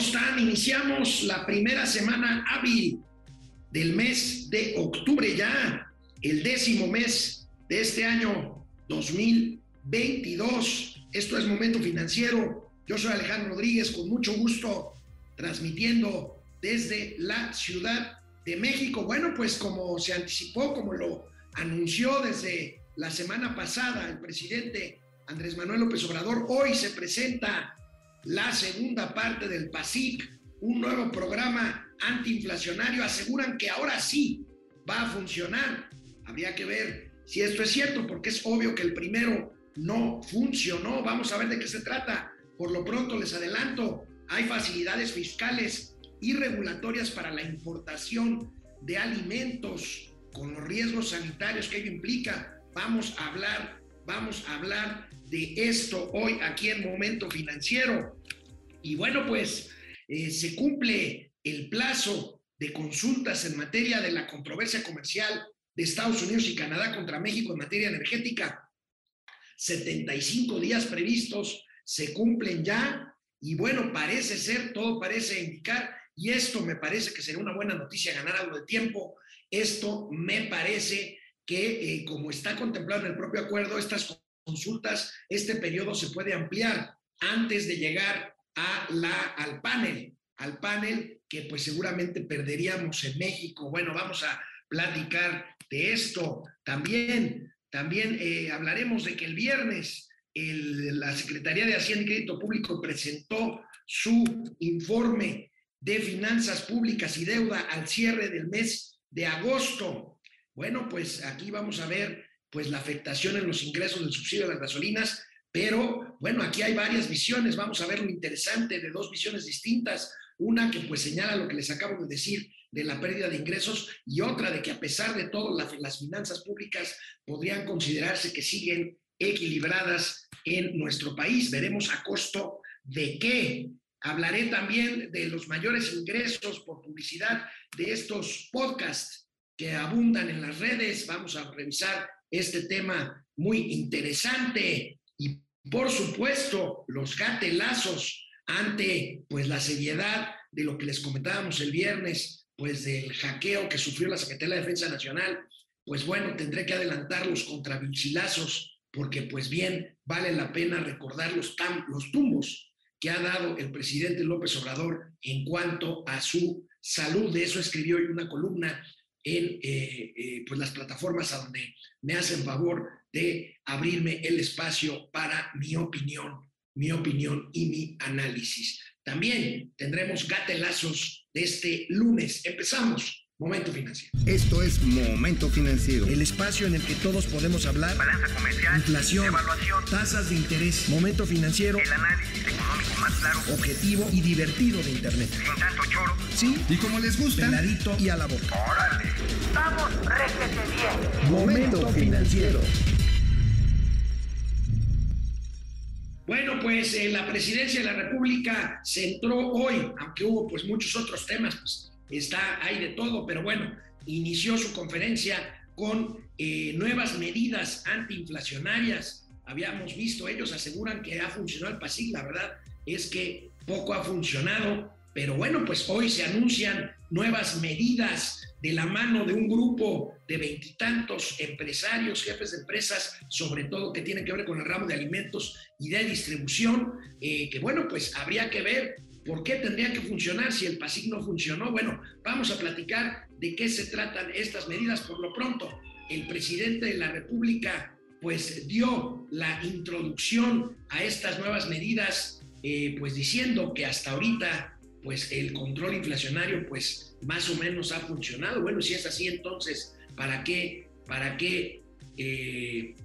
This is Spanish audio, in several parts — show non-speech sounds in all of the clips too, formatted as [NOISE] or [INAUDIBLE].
están? Iniciamos la primera semana hábil del mes de octubre ya, el décimo mes de este año 2022. Esto es Momento Financiero. Yo soy Alejandro Rodríguez, con mucho gusto transmitiendo desde la Ciudad de México. Bueno, pues como se anticipó, como lo anunció desde la semana pasada el presidente Andrés Manuel López Obrador, hoy se presenta la segunda parte del PASIC, un nuevo programa antiinflacionario. Aseguran que ahora sí va a funcionar. Habría que ver si esto es cierto, porque es obvio que el primero no funcionó. Vamos a ver de qué se trata. Por lo pronto les adelanto, hay facilidades fiscales y regulatorias para la importación de alimentos con los riesgos sanitarios que ello implica. Vamos a hablar, vamos a hablar de esto hoy aquí en Momento Financiero. Y bueno, pues eh, se cumple el plazo de consultas en materia de la controversia comercial de Estados Unidos y Canadá contra México en materia energética. 75 días previstos se cumplen ya y bueno, parece ser, todo parece indicar, y esto me parece que sería una buena noticia ganar algo de tiempo, esto me parece que eh, como está contemplado en el propio acuerdo, estas consultas, este periodo se puede ampliar antes de llegar a la, al panel, al panel que pues seguramente perderíamos en México. Bueno, vamos a platicar de esto. También, también eh, hablaremos de que el viernes la Secretaría de Hacienda y Crédito Público presentó su informe de finanzas públicas y deuda al cierre del mes de agosto. Bueno, pues aquí vamos a ver pues la afectación en los ingresos del subsidio de las gasolinas, pero bueno, aquí hay varias visiones, vamos a ver lo interesante de dos visiones distintas, una que pues señala lo que les acabo de decir de la pérdida de ingresos y otra de que a pesar de todo las finanzas públicas podrían considerarse que siguen equilibradas en nuestro país. Veremos a costo de qué. Hablaré también de los mayores ingresos por publicidad de estos podcasts que abundan en las redes. Vamos a revisar este tema muy interesante y por supuesto los gatelazos ante pues la seriedad de lo que les comentábamos el viernes, pues del hackeo que sufrió la Secretaría de Defensa Nacional, pues bueno, tendré que adelantar los contravichilazos porque pues bien vale la pena recordar los, los tumbos que ha dado el presidente López Obrador en cuanto a su salud. De eso escribió hoy una columna en eh, eh, pues las plataformas a donde me hacen favor de abrirme el espacio para mi opinión, mi opinión y mi análisis. También tendremos gatelazos de este lunes. Empezamos. Momento Financiero. Esto es Momento Financiero. El espacio en el que todos podemos hablar. Balanza comercial. Inflación. Evaluación. Tasas de interés. Momento Financiero. El análisis económico más claro. Objetivo y divertido de Internet. Sin tanto choro. Sí. Y como les gusta. Peladito y a la boca. Órale. Vamos, réjete bien. Momento Financiero. Bueno, pues eh, la presidencia de la República se entró hoy, aunque hubo pues muchos otros temas, pues está, hay de todo, pero bueno, inició su conferencia con eh, nuevas medidas antiinflacionarias. Habíamos visto, ellos aseguran que ha funcionado el PASIC, la verdad es que poco ha funcionado, pero bueno, pues hoy se anuncian nuevas medidas de la mano de un grupo de veintitantos empresarios, jefes de empresas, sobre todo que tienen que ver con el ramo de alimentos y de distribución, eh, que bueno, pues habría que ver ¿Por qué tendría que funcionar si el PASIC no funcionó? Bueno, vamos a platicar de qué se tratan estas medidas. Por lo pronto, el presidente de la República pues dio la introducción a estas nuevas medidas, eh, pues diciendo que hasta ahorita pues el control inflacionario pues más o menos ha funcionado. Bueno, si es así, entonces, ¿para qué, para qué eh,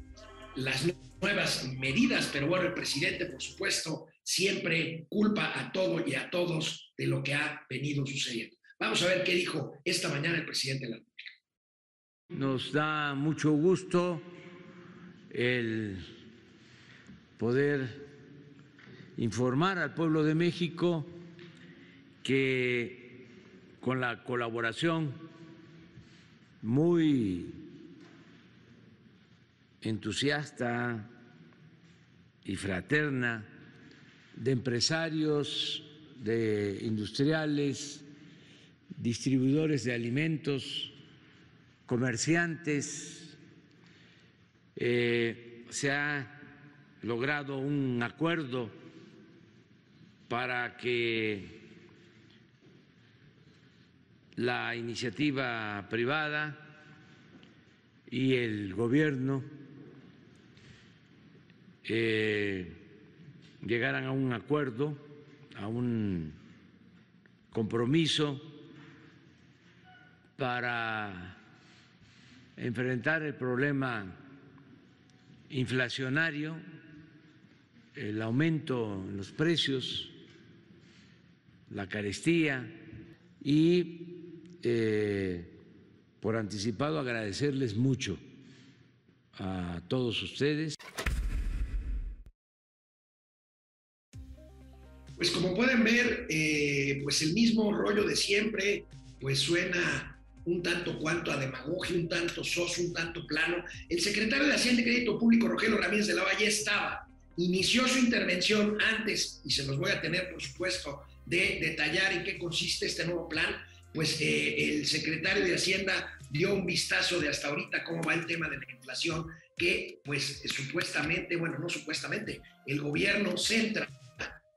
las nuevas medidas? Pero bueno, el presidente, por supuesto, siempre culpa a todo y a todos de lo que ha venido sucediendo. Vamos a ver qué dijo esta mañana el presidente de la República. Nos da mucho gusto el poder informar al pueblo de México que con la colaboración muy entusiasta y fraterna de empresarios, de industriales, distribuidores de alimentos, comerciantes. Eh, se ha logrado un acuerdo para que la iniciativa privada y el gobierno eh, llegaran a un acuerdo, a un compromiso para enfrentar el problema inflacionario, el aumento en los precios, la carestía y eh, por anticipado agradecerles mucho a todos ustedes. Mismo rollo de siempre, pues suena un tanto cuanto a demagogia, un tanto soso, un tanto plano. El secretario de Hacienda y Crédito Público, Rogelio Ramírez de la Valle, estaba, inició su intervención antes, y se los voy a tener, por supuesto, de detallar en qué consiste este nuevo plan, pues eh, el secretario de Hacienda dio un vistazo de hasta ahorita cómo va el tema de la inflación, que pues supuestamente, bueno, no supuestamente, el gobierno centra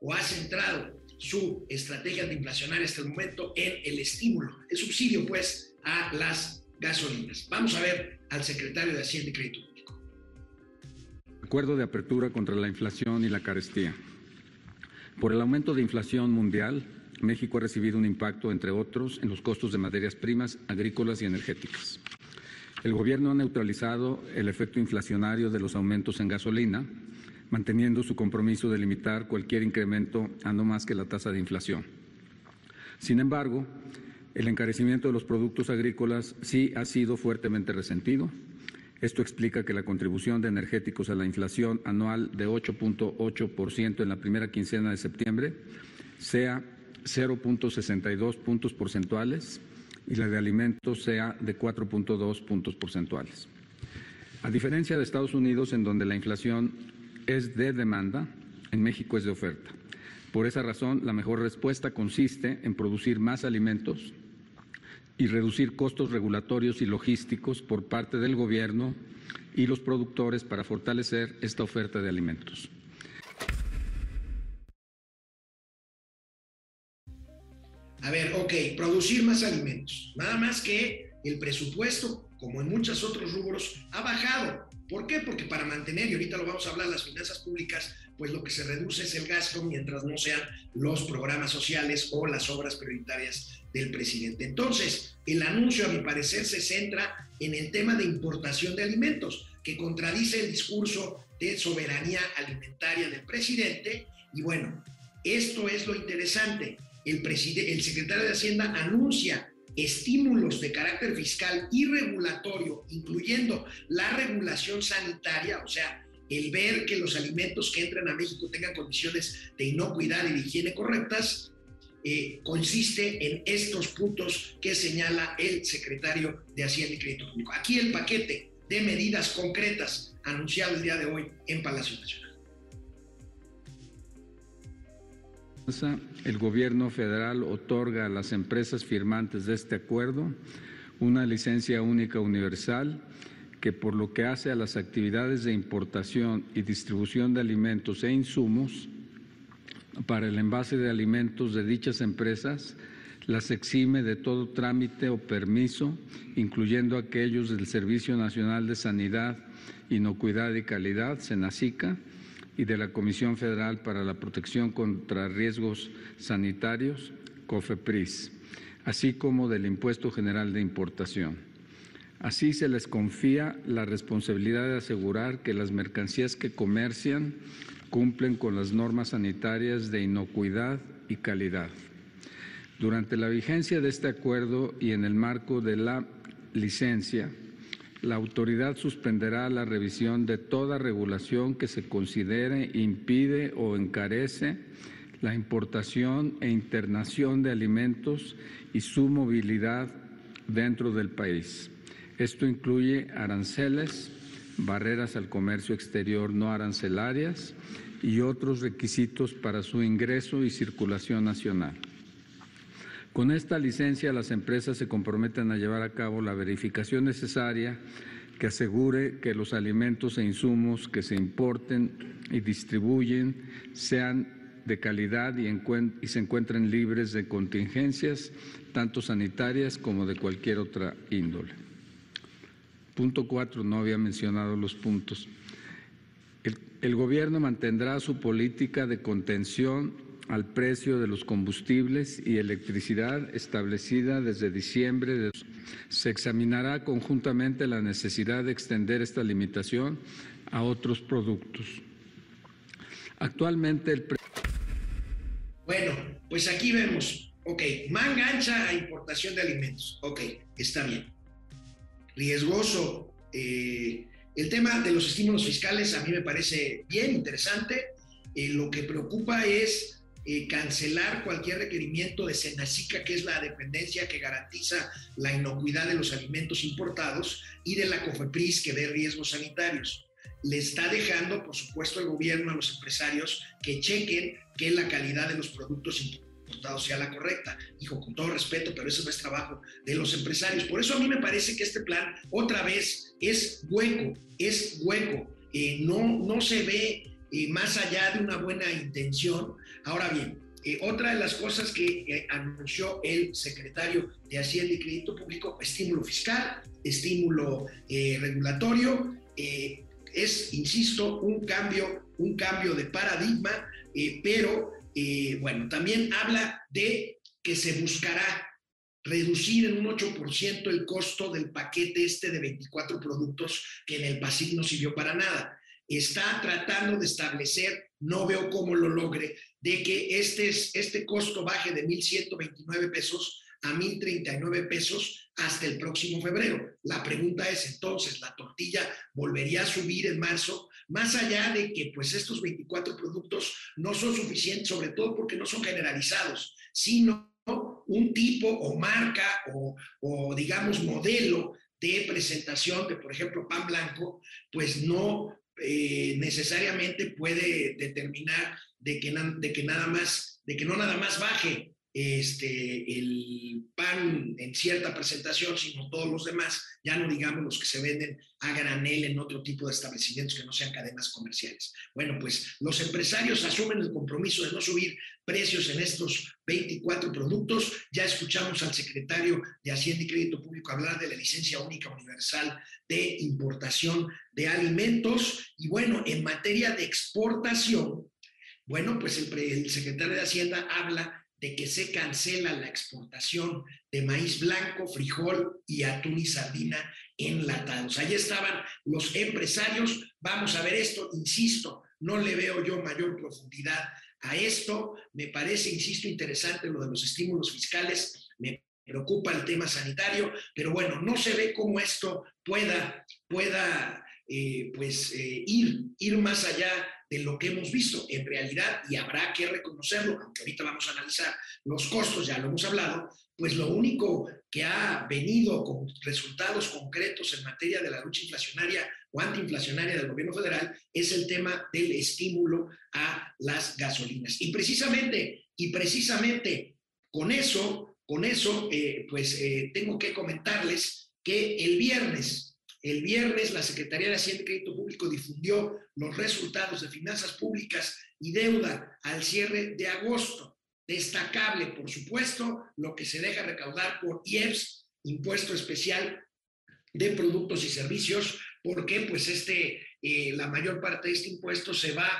o ha centrado su estrategia antiinflacionaria hasta el momento en el estímulo, el subsidio, pues, a las gasolinas. Vamos a ver al secretario de Hacienda y Crédito Público. Acuerdo de apertura contra la inflación y la carestía. Por el aumento de inflación mundial, México ha recibido un impacto, entre otros, en los costos de materias primas agrícolas y energéticas. El Gobierno ha neutralizado el efecto inflacionario de los aumentos en gasolina, manteniendo su compromiso de limitar cualquier incremento a no más que la tasa de inflación. Sin embargo, el encarecimiento de los productos agrícolas sí ha sido fuertemente resentido. Esto explica que la contribución de energéticos a la inflación anual de 8.8% en la primera quincena de septiembre sea 0.62 puntos porcentuales y la de alimentos sea de 4.2 puntos porcentuales. A diferencia de Estados Unidos, en donde la inflación es de demanda, en México es de oferta. Por esa razón, la mejor respuesta consiste en producir más alimentos y reducir costos regulatorios y logísticos por parte del Gobierno y los productores para fortalecer esta oferta de alimentos. A ver, ok, producir más alimentos. Nada más que el presupuesto, como en muchos otros rubros, ha bajado. ¿Por qué? Porque para mantener, y ahorita lo vamos a hablar, las finanzas públicas, pues lo que se reduce es el gasto mientras no sean los programas sociales o las obras prioritarias del presidente. Entonces, el anuncio, a mi parecer, se centra en el tema de importación de alimentos, que contradice el discurso de soberanía alimentaria del presidente. Y bueno, esto es lo interesante. El, el secretario de Hacienda anuncia estímulos de carácter fiscal y regulatorio, incluyendo la regulación sanitaria, o sea, el ver que los alimentos que entran a México tengan condiciones de inocuidad y de higiene correctas, eh, consiste en estos puntos que señala el secretario de Hacienda y Crédito Público. Aquí el paquete de medidas concretas anunciado el día de hoy en Palacio Nacional. El gobierno federal otorga a las empresas firmantes de este acuerdo una licencia única universal que por lo que hace a las actividades de importación y distribución de alimentos e insumos, para el envase de alimentos de dichas empresas las exime de todo trámite o permiso, incluyendo aquellos del Servicio Nacional de Sanidad, Inocuidad y Calidad, SENACICA, y de la Comisión Federal para la Protección contra Riesgos Sanitarios, COFEPRIS, así como del Impuesto General de Importación. Así se les confía la responsabilidad de asegurar que las mercancías que comercian cumplen con las normas sanitarias de inocuidad y calidad. Durante la vigencia de este acuerdo y en el marco de la licencia, la autoridad suspenderá la revisión de toda regulación que se considere impide o encarece la importación e internación de alimentos y su movilidad dentro del país. Esto incluye aranceles, barreras al comercio exterior no arancelarias y otros requisitos para su ingreso y circulación nacional. Con esta licencia, las empresas se comprometen a llevar a cabo la verificación necesaria que asegure que los alimentos e insumos que se importen y distribuyen sean de calidad y, se encuentren libres de contingencias, tanto sanitarias como de cualquier otra índole. Punto cuatro, no había mencionado los puntos. El gobierno mantendrá su política de contención al precio de los combustibles y electricidad establecida desde diciembre. De... Se examinará conjuntamente la necesidad de extender esta limitación a otros productos. Actualmente el Bueno, pues aquí vemos, ok, manga ancha a importación de alimentos, ok, está bien. Riesgoso. Eh, el tema de los estímulos fiscales a mí me parece bien interesante. Eh, lo que preocupa es eh, cancelar cualquier requerimiento de Senacica, que es la dependencia que garantiza la inocuidad de los alimentos importados, y de la COFEPRIS, que ve riesgos sanitarios. Le está dejando, por supuesto, el gobierno a los empresarios que chequen que la calidad de los productos importados sea la correcta. Hijo, con todo respeto, pero ese no es trabajo de los empresarios. Por eso a mí me parece que este plan, otra vez, es hueco, es hueco. Eh, no, no se ve eh, más allá de una buena intención. Ahora bien, eh, otra de las cosas que eh, anunció el secretario de Hacienda y Crédito Público, estímulo fiscal, estímulo regulatorio, es, insisto, un cambio, un cambio de paradigma, pero bueno, también habla de que se buscará reducir en un 8% el costo del paquete este de 24 productos que en el PASIC no sirvió para nada. Está tratando de establecer, no veo cómo lo logre, de que este, este costo baje de 1.129 pesos a 1.039 pesos hasta el próximo febrero. La pregunta es entonces, ¿la tortilla volvería a subir en marzo? Más allá de que pues estos 24 productos no son suficientes, sobre todo porque no son generalizados, sino un tipo o marca o, digamos modelo de presentación de, por ejemplo, pan blanco, pues no eh, necesariamente puede determinar de que, de que nada más, de que no nada más baje este, el pan en cierta presentación, sino todos los demás, ya no digamos los que se venden a granel en otro tipo de establecimientos que no sean cadenas comerciales. Bueno, pues los empresarios asumen el compromiso de no subir precios en estos 24 productos. Ya escuchamos al secretario de Hacienda y Crédito Público hablar de la licencia única universal de importación de alimentos. Y bueno, en materia de exportación, bueno, pues el, secretario de Hacienda habla de que se cancela la exportación de maíz blanco, frijol y atún y sardina enlatados. Allí estaban los empresarios. Vamos a ver esto, insisto, no le veo yo mayor profundidad a esto. Me parece, insisto, interesante lo de los estímulos fiscales. Me preocupa el tema sanitario, pero bueno, no se ve cómo esto pueda, pueda eh, pues, eh, ir, ir más allá de lo que hemos visto en realidad, y habrá que reconocerlo, aunque ahorita vamos a analizar los costos, ya lo hemos hablado, pues lo único que ha venido con resultados concretos en materia de la lucha inflacionaria o antiinflacionaria del gobierno federal es el tema del estímulo a las gasolinas. Y precisamente, y precisamente con eso, con eso, eh, pues eh, tengo que comentarles que el viernes el viernes la Secretaría de Hacienda y Crédito Público difundió los resultados de finanzas públicas y deuda al cierre de agosto. Destacable, por supuesto, lo que se deja recaudar por IEPS, Impuesto Especial de Productos y Servicios, porque pues este, eh, la mayor parte de este impuesto se va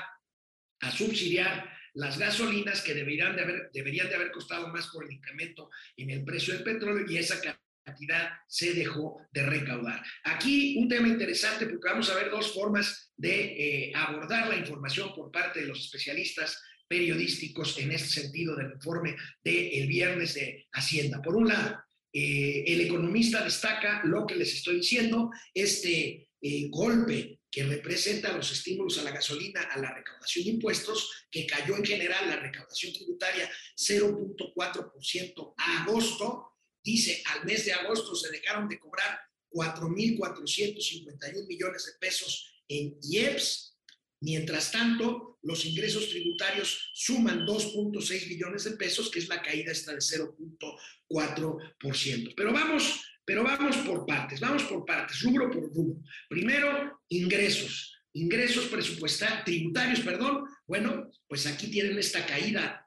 a subsidiar las gasolinas que deberían de haber, deberían de haber costado más por el incremento en el precio del petróleo y esa cantidad se dejó de recaudar. Aquí un tema interesante porque vamos a ver dos formas de eh, abordar la información por parte de los especialistas periodísticos en este sentido del informe del viernes de Hacienda. Por un lado, eh, el economista destaca lo que les estoy diciendo, este eh, golpe que representa los estímulos a la gasolina, a la recaudación de impuestos, que cayó en general la recaudación tributaria 0.4% a agosto, dice, al mes de agosto se dejaron de cobrar 4.451 millones de pesos en IEPS, Mientras tanto, los ingresos tributarios suman 2.6 billones de pesos, que es la caída esta de 0.4%. Pero vamos, pero vamos por partes, vamos por partes, rubro por rubro. Primero, ingresos. Ingresos presupuestarios, tributarios, perdón. Bueno, pues aquí tienen esta caída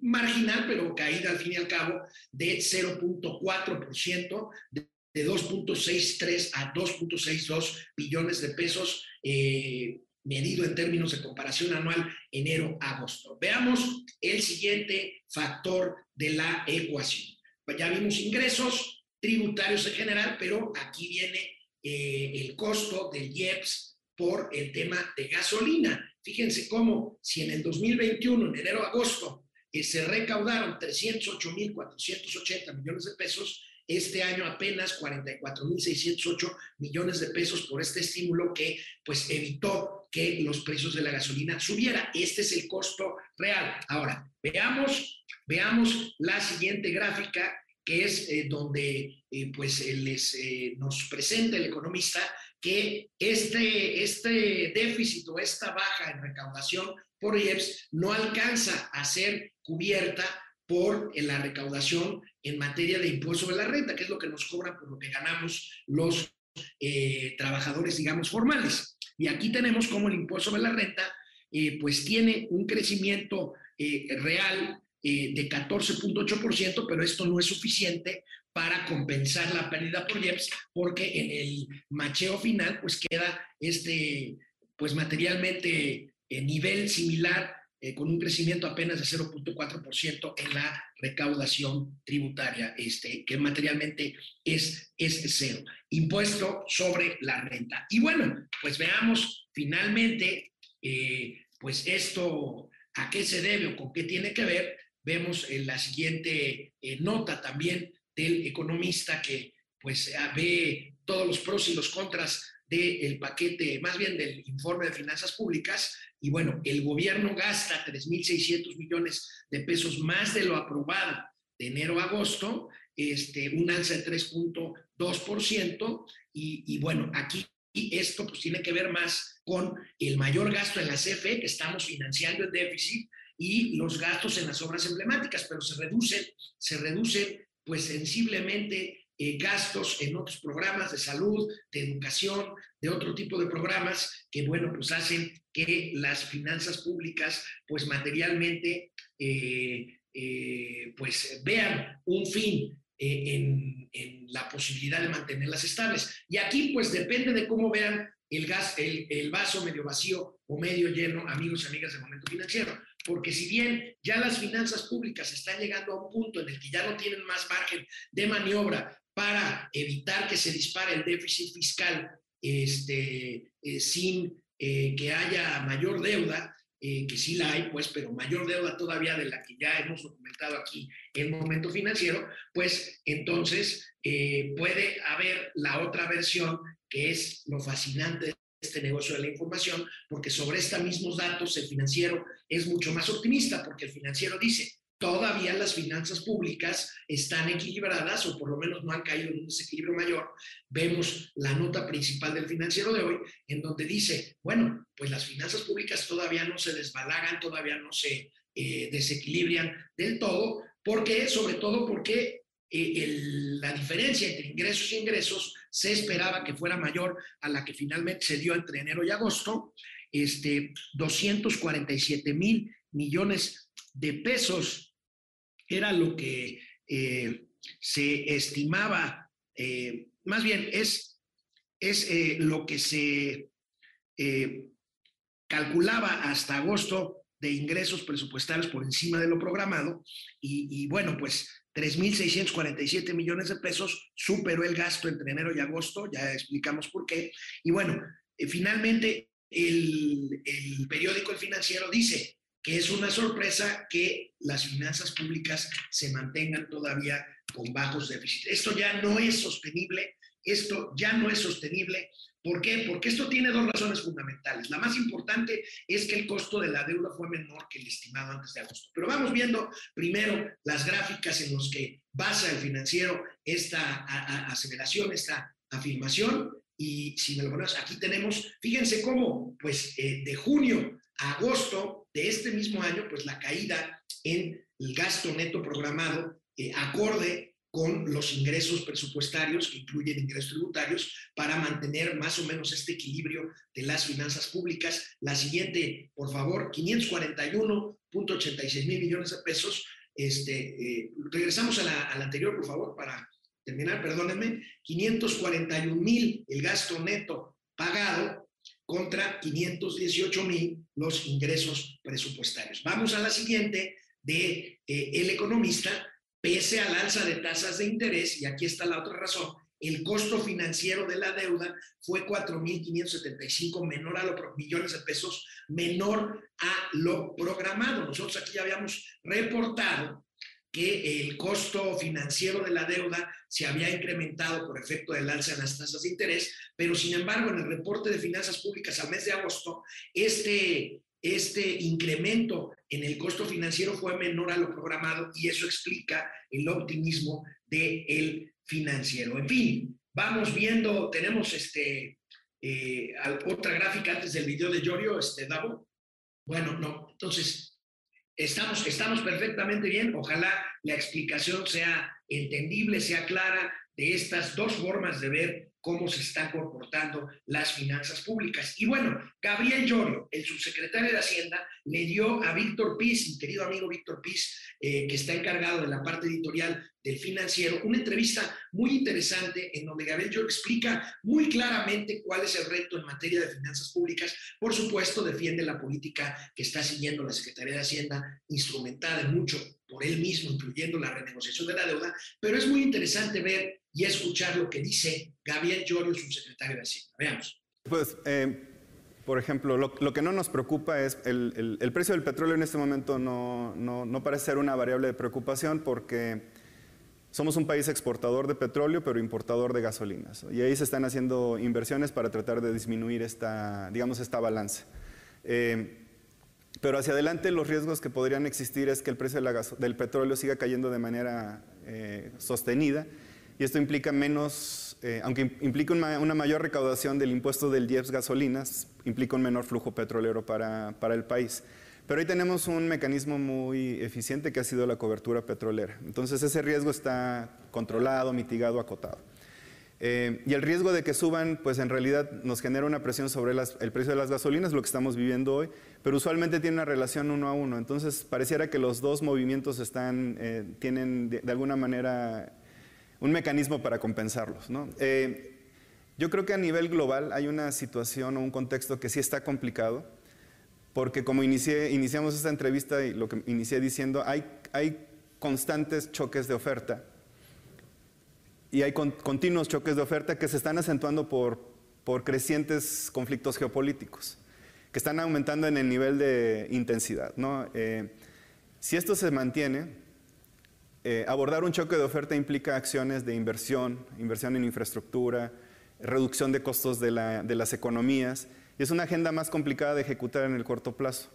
marginal, pero caída al fin y al cabo de 0.4%, de, de 2.63 a 2.62 billones de pesos, eh, medido en términos de comparación anual enero-agosto. Veamos el siguiente factor de la ecuación. Pues ya vimos ingresos tributarios en general, pero aquí viene eh, el costo del IEPS por el tema de gasolina. Fíjense cómo si en el 2021, en enero-agosto, eh, se recaudaron 308.480 millones de pesos, este año apenas 44.608 millones de pesos por este estímulo que pues evitó que los precios de la gasolina subiera. Este es el costo real. Ahora, veamos, veamos la siguiente gráfica que es eh, donde eh, pues les, eh, nos presenta el economista que este, este déficit o esta baja en recaudación por IEPS no alcanza a ser cubierta por la recaudación en materia de impuesto sobre la renta, que es lo que nos cobran por lo que ganamos los eh, trabajadores, digamos, formales. Y aquí tenemos como el impuesto sobre la renta, eh, pues tiene un crecimiento eh, real de 14.8%, pero esto no es suficiente para compensar la pérdida por IEPS, porque en el macheo final, pues queda este, pues materialmente nivel similar eh, con un crecimiento apenas de 0.4% en la recaudación tributaria, este, que materialmente es, es cero. Impuesto sobre la renta. Y bueno, pues veamos finalmente, eh, pues esto, ¿a qué se debe o con qué tiene que ver? Vemos en la siguiente eh, nota también del economista que pues ve todos los pros y los contras del paquete, más bien del informe de finanzas públicas, y bueno, el gobierno gasta 3.600 millones de pesos más de lo aprobado de enero a agosto, este, un alza de 3.2%, y, y bueno, aquí esto pues tiene que ver más con el mayor gasto en la CFE, que estamos financiando el déficit, y los gastos en las obras emblemáticas, pero se reducen, se reducen pues sensiblemente eh, gastos en otros programas de salud, de educación, de otro tipo de programas que, bueno, pues hacen que las finanzas públicas, pues materialmente, eh, eh, pues vean un fin en, en, la posibilidad de mantenerlas estables. Y aquí, pues depende de cómo vean el, gas, el, el vaso medio vacío o medio lleno, amigos y amigas del momento financiero porque si bien ya las finanzas públicas están llegando a un punto en el que ya no tienen más margen de maniobra para evitar que se dispare el déficit fiscal este, eh, sin eh, que haya mayor deuda, eh, que sí la hay, pues, pero mayor deuda todavía de la que ya hemos documentado aquí en momento financiero, pues entonces puede haber la otra versión que es lo fascinante de este negocio de la información, porque sobre estos mismos datos el financiero es mucho más optimista, porque el financiero dice, todavía las finanzas públicas están equilibradas o por lo menos no han caído en un desequilibrio mayor. Vemos la nota principal del financiero de hoy, en donde dice, bueno, pues las finanzas públicas todavía no se desbalagan, todavía no se eh, desequilibran del todo, porque, sobre todo porque eh, la diferencia entre ingresos y ingresos se esperaba que fuera mayor a la que finalmente se dio entre enero y agosto, este, 247 mil millones de pesos era lo que eh, se estimaba, eh, más bien es, es eh, lo que se calculaba hasta agosto de ingresos presupuestarios por encima de lo programado y, bueno, pues 3.647 millones de pesos superó el gasto entre enero y agosto, ya explicamos por qué. Y bueno, finalmente el, el periódico El Financiero dice, que es una sorpresa que las finanzas públicas se mantengan todavía con bajos déficits. Esto ya no es sostenible, esto ya no es sostenible. ¿Por qué? Porque esto tiene dos razones fundamentales. La más importante es que el costo de la deuda fue menor que el estimado antes de agosto. Pero vamos viendo primero las gráficas en las que basa el financiero esta aceleración, esta afirmación. y si me lo pones, aquí tenemos, fíjense cómo, pues eh, de junio a agosto de este mismo año, pues la caída en el gasto neto programado eh, acorde con los ingresos presupuestarios, que incluyen ingresos tributarios, para mantener más o menos este equilibrio de las finanzas públicas. La siguiente, por favor, 541.86 mil millones de pesos. Este, eh, regresamos a la, a la anterior, por favor, para terminar, perdónenme. 541 mil el gasto neto pagado contra 518 mil los ingresos presupuestarios. Vamos a la siguiente de eh, El Economista pese al alza de tasas de interés, y aquí está la otra razón, el costo financiero de la deuda fue 4.575 menor a los millones de pesos, menor a lo programado. Nosotros aquí habíamos reportado que el costo financiero de la deuda se había incrementado por efecto del alza en las tasas de interés, pero sin embargo en el reporte de finanzas públicas al mes de agosto, este, este incremento en el costo financiero fue menor a lo programado y eso explica el optimismo del financiero. En fin, vamos viendo, tenemos este, eh, otra gráfica antes del video de Giorgio, este, Davo. Bueno, no, entonces, estamos, estamos perfectamente bien. Ojalá la explicación sea entendible, sea clara de estas dos formas de ver cómo se están comportando las finanzas públicas. Y bueno, Gabriel Llorio, el subsecretario de Hacienda, le dio a Víctor Piz, mi querido amigo Víctor Piz, eh, que está encargado de la parte editorial del financiero, una entrevista muy interesante en donde Gabriel Llorio explica muy claramente cuál es el reto en materia de finanzas públicas. Por supuesto, defiende la política que está siguiendo la Secretaría de Hacienda, instrumentada en mucho por él mismo, incluyendo la renegociación de la deuda, pero es muy interesante ver y escuchar lo que dice Gabriel Llorio, subsecretario de Hacienda. Veamos. Pues, eh, por ejemplo, lo, que no nos preocupa es el, el, precio del petróleo en este momento no, no, no, parece ser una variable de preocupación porque somos un país exportador de petróleo, pero importador de gasolinas. Y ahí se están haciendo inversiones para tratar de disminuir esta, digamos, esta balanza. Eh, pero hacia adelante los riesgos que podrían existir es que el precio del petróleo siga cayendo de manera eh, sostenida y esto implica menos, eh, aunque implica una, mayor recaudación del impuesto del IEPS gasolinas, implica un menor flujo petrolero para, para, el país. Pero ahí tenemos un mecanismo muy eficiente que ha sido la cobertura petrolera. Entonces ese riesgo está controlado, mitigado, acotado. Eh, y el riesgo de que suban, pues en realidad nos genera una presión sobre el precio de las gasolinas, lo que estamos viviendo hoy, pero usualmente tiene una relación uno a uno. Entonces pareciera que los dos movimientos están, eh, tienen de, de, alguna manera un mecanismo para compensarlos. ¿no? Eh, yo creo que a nivel global hay una situación o un contexto que sí está complicado, porque como inicié, iniciamos esta entrevista y lo que inicié diciendo, hay, hay constantes choques de oferta y hay continuos choques de oferta que se están acentuando por, por crecientes conflictos geopolíticos, que están aumentando en el nivel de intensidad. Eh, si esto se mantiene, eh, abordar un choque de oferta implica acciones de inversión, inversión en infraestructura, reducción de costos de, las economías, y es una agenda más complicada de ejecutar en el corto plazo.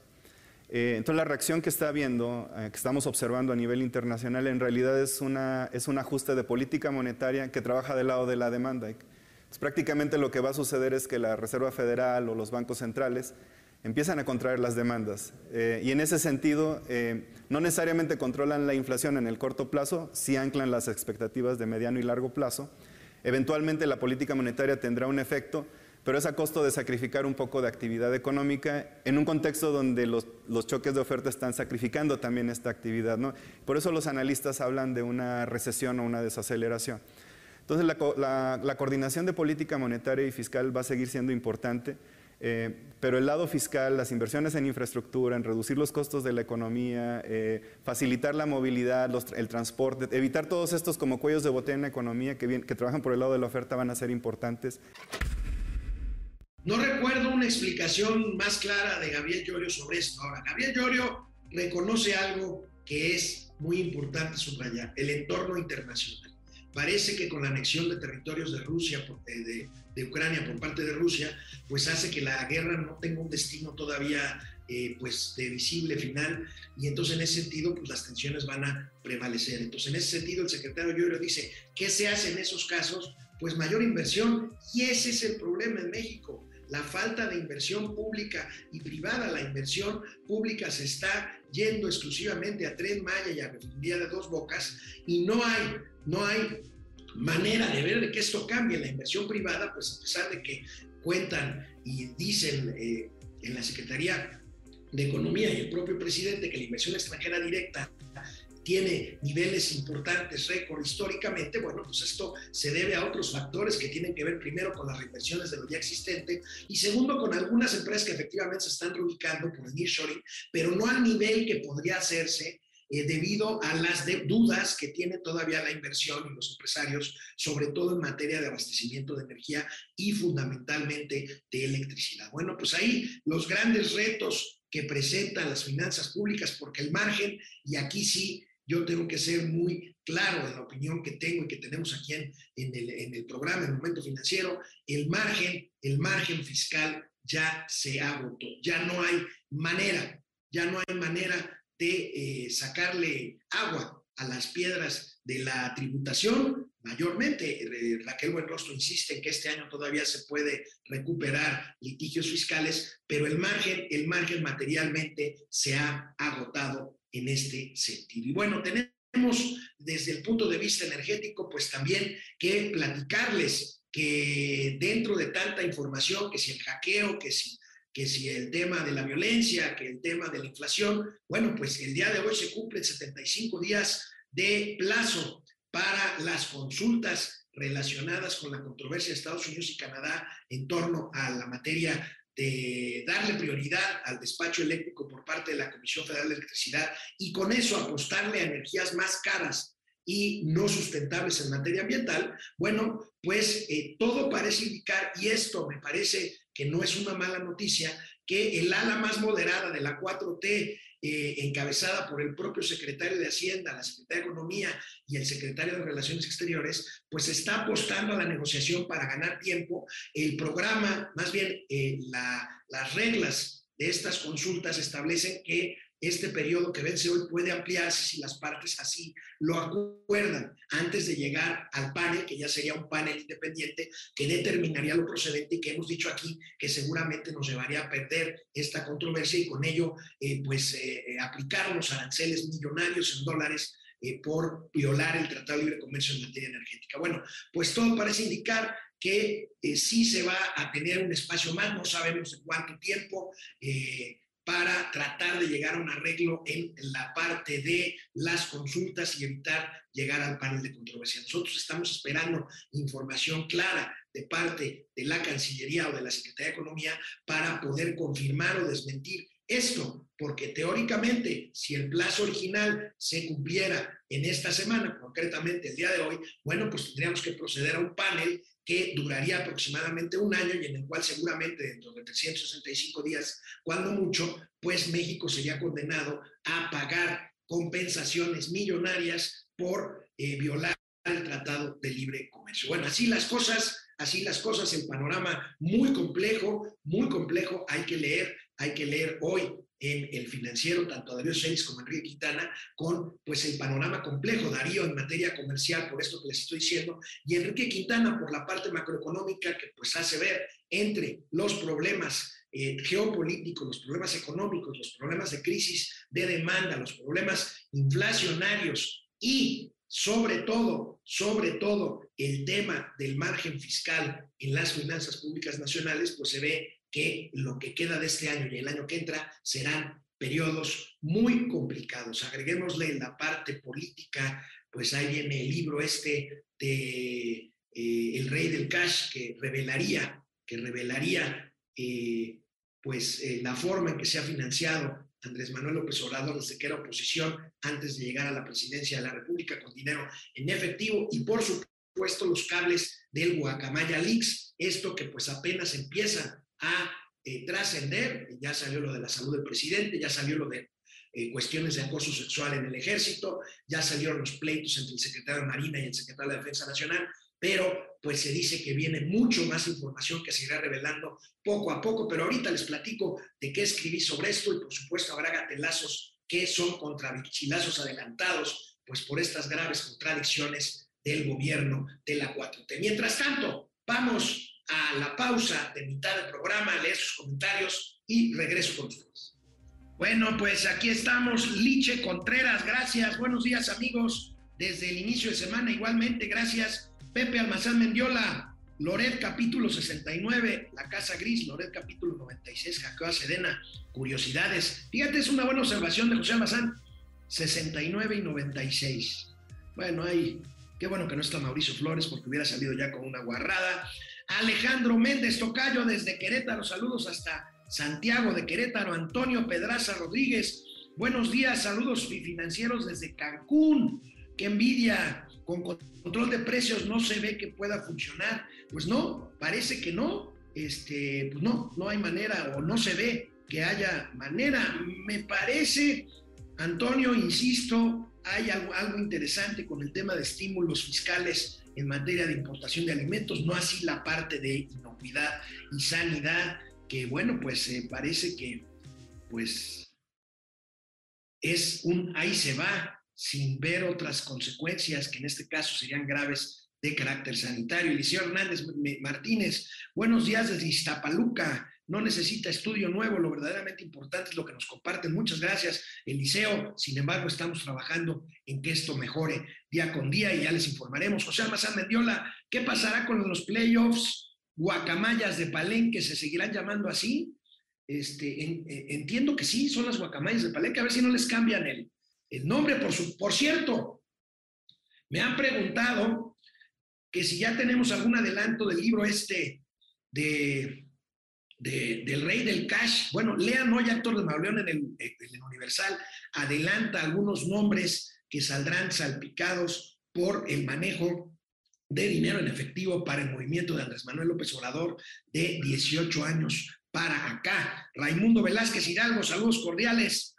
Eh, entonces la reacción que está habiendo, eh, que estamos observando a nivel internacional, en realidad es, una, un ajuste de política monetaria que trabaja del lado de la demanda. Entonces, prácticamente lo que va a suceder es que la Reserva Federal o los bancos centrales empiezan a contraer las demandas. Eh, y en ese sentido, eh, no necesariamente controlan la inflación en el corto plazo, sí anclan las expectativas de mediano y largo plazo. Eventualmente la política monetaria tendrá un efecto, pero es a costo de sacrificar un poco de actividad económica en un contexto donde los, choques de oferta están sacrificando también esta actividad. ¿no? Por eso los analistas hablan de una recesión o una desaceleración. Entonces la coordinación de política monetaria y fiscal va a seguir siendo importante. Eh, pero el lado fiscal, las inversiones en infraestructura, en reducir los costos de la economía, eh, facilitar la movilidad, el transporte, evitar todos estos como cuellos de botella en la economía que, trabajan por el lado de la oferta van a ser importantes. No recuerdo una explicación más clara de Gabriel Llorio sobre esto. Ahora, Gabriel Llorio reconoce algo que es muy importante subrayar, el entorno internacional. Parece que con la anexión de territorios de Rusia, de, de Ucrania por parte de Rusia, pues hace que la guerra no tenga un destino todavía eh, pues de visible final y entonces en ese sentido pues las tensiones van a prevalecer. Entonces en ese sentido el secretario Llorio dice, ¿qué se hace en esos casos? pues mayor inversión. Y ese es el problema en México la falta de inversión pública y privada. La inversión pública se está yendo exclusivamente a Tren Maya y a Refinería de Dos Bocas y no hay, no hay manera de ver que esto cambie. La inversión privada, pues a pesar de que cuentan y dicen eh, en la Secretaría de Economía y el propio presidente que la inversión extranjera directa tiene niveles importantes, récord históricamente, bueno, pues esto se debe a otros factores que tienen que ver primero con las reinversiones de lo ya existente y segundo con algunas empresas que efectivamente se están reubicando por el nearshoring, pero no al nivel que podría hacerse eh, debido a las dudas que tiene todavía la inversión y los empresarios, sobre todo en materia de abastecimiento de energía y fundamentalmente de electricidad. Bueno, pues ahí los grandes retos que presentan las finanzas públicas, porque el margen, y aquí sí yo tengo que ser muy claro en la opinión que tengo y que tenemos aquí en, el, programa, en el momento financiero, el margen, el margen fiscal ya se agotó, ya no hay manera, ya no hay manera de eh, sacarle agua a las piedras de la tributación. Mayormente, eh, Raquel Buenrostro insiste en que este año todavía se puede recuperar litigios fiscales, pero el margen, el margen materialmente se ha agotado en este sentido. Y bueno, tenemos desde el punto de vista energético, pues también que platicarles que dentro de tanta información, que si el hackeo, que si, que si el tema de la violencia, que el tema de la inflación, bueno, pues el día de hoy se cumplen 75 días de plazo para las consultas relacionadas con la controversia de Estados Unidos y Canadá en torno a la materia de darle prioridad al despacho eléctrico por parte de la Comisión Federal de Electricidad y con eso apostarle a energías más caras y no sustentables en materia ambiental, bueno, pues eh, todo parece indicar, y esto me parece que no es una mala noticia, que el ala más moderada de la 4T eh, encabezada por el propio secretario de Hacienda, la secretaria de Economía y el secretario de Relaciones Exteriores, pues está apostando a la negociación para ganar tiempo. El programa, más bien eh, las reglas de estas consultas establecen que este periodo que vence hoy puede ampliarse si las partes así lo acuerdan antes de llegar al panel, que ya sería un panel independiente que determinaría lo procedente y que hemos dicho aquí que seguramente nos llevaría a perder esta controversia y con ello eh, pues eh, eh, aplicar los aranceles millonarios en dólares por violar el Tratado de Libre Comercio en materia energética. Bueno, pues todo parece indicar que sí se va a tener un espacio más, no sabemos en cuánto tiempo, para tratar de llegar a un arreglo en la parte de las consultas y evitar llegar al panel de controversia. Nosotros estamos esperando información clara de parte de la Cancillería o de la Secretaría de Economía para poder confirmar o desmentir esto, porque teóricamente, si el plazo original se cumpliera en esta semana, concretamente el día de hoy, bueno, pues tendríamos que proceder a un panel que duraría aproximadamente un año y en el cual seguramente dentro de 365 días, cuando mucho, pues México sería condenado a pagar compensaciones millonarias por eh, violar el Tratado de Libre Comercio. Bueno, así las cosas, así las cosas, el panorama muy complejo, muy complejo, hay que leer, hay que leer hoy en el financiero, tanto Darío Seis como Enrique Quintana, con pues el panorama complejo, Darío en materia comercial, por esto que les estoy diciendo, y Enrique Quintana por la parte macroeconómica que pues hace ver entre los problemas eh, geopolíticos, los problemas económicos, los problemas de crisis de demanda, los problemas inflacionarios y sobre todo, sobre todo el tema del margen fiscal en las finanzas públicas nacionales, pues se ve que lo que queda de este año y el año que entra serán periodos muy complicados. Agreguémosle la parte política, pues ahí viene el libro este de eh, El Rey del Cash que revelaría, que revelaría eh, pues eh, la forma en que se ha financiado Andrés Manuel López Obrador desde que era oposición antes de llegar a la presidencia de la República con dinero en efectivo y por supuesto los cables del Guacamaya Leaks, esto que pues apenas empieza a eh, trascender. Ya salió lo de la salud del presidente, ya salió lo de eh, cuestiones de acoso sexual en el ejército, ya salieron los pleitos entre el secretario de Marina y el secretario de Defensa Nacional, pero pues se dice que viene mucho más información que se irá revelando poco a poco, pero ahorita les platico de qué escribí sobre esto y por supuesto habrá gatelazos que son contravichilazos adelantados, pues por estas graves contradicciones del gobierno de la 4T. Mientras tanto, vamos a la pausa de mitad del programa, leer sus comentarios y regreso con ustedes. Bueno, pues aquí estamos, Liche Contreras, gracias, buenos días amigos, desde el inicio de semana igualmente, gracias, Pepe Almazán Mendiola, Loret capítulo 69, La Casa Gris, Loret capítulo 96, Jacoba Sedena, Curiosidades. Fíjate, es una buena observación de José Almazán, 69 y 96. Bueno, ahí, qué bueno que no está Mauricio Flores porque hubiera salido ya con una guarrada. Alejandro Méndez Tocayo desde Querétaro, saludos hasta Santiago de Querétaro, Antonio Pedraza Rodríguez, buenos días, saludos financieros desde Cancún, qué envidia, con control de precios no se ve que pueda funcionar. Pues no, parece que no, este, pues no, no hay manera o no se ve que haya manera. Me parece, Antonio, insisto, hay algo, algo interesante con el tema de estímulos fiscales en materia de importación de alimentos, no así la parte de inocuidad y sanidad, que bueno, pues eh, parece que pues es un ahí se va sin ver otras consecuencias que en este caso serían graves de carácter sanitario. Eliseo Hernández Martínez, buenos días desde Iztapaluca. No necesita estudio nuevo, lo verdaderamente importante es lo que nos comparten. Muchas gracias, Eliseo. Sin embargo, estamos trabajando en que esto mejore día con día y ya les informaremos. José Almazán Mendiola, ¿qué pasará con los playoffs? Guacamayas de Palenque se seguirán llamando así. Este, en, entiendo que sí, son las guacamayas de Palenque, a ver si no les cambian el, el nombre, por, su, por cierto, me han preguntado que si ya tenemos algún adelanto del libro este de, de del Rey del Cash. Bueno, lean hoy Actor de Mauleón en el, en el Universal, adelanta algunos nombres que saldrán salpicados por el manejo de dinero en efectivo para el movimiento de Andrés Manuel López Obrador de 18 años para acá. Raimundo Velázquez Hidalgo, saludos cordiales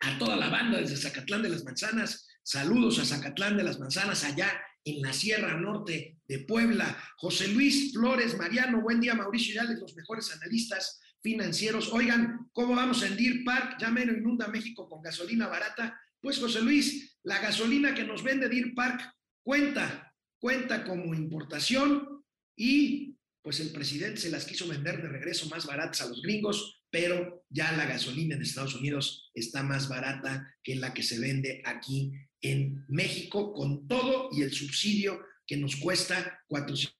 a toda la banda desde Zacatlán de las Manzanas. Saludos a Zacatlán de las Manzanas, allá en la Sierra Norte de Puebla. José Luis Flores Mariano, buen día, Mauricio Yales, los mejores analistas financieros. Oigan, ¿cómo vamos en Deer Park? Ya menos inunda México con gasolina barata. Pues José Luis, la gasolina que nos vende Deer Park cuenta, cuenta como importación y pues el presidente se las quiso vender de regreso más baratas a los gringos pero ya la gasolina en Estados Unidos está más barata que la que se vende aquí en México, con todo y el subsidio que nos cuesta 400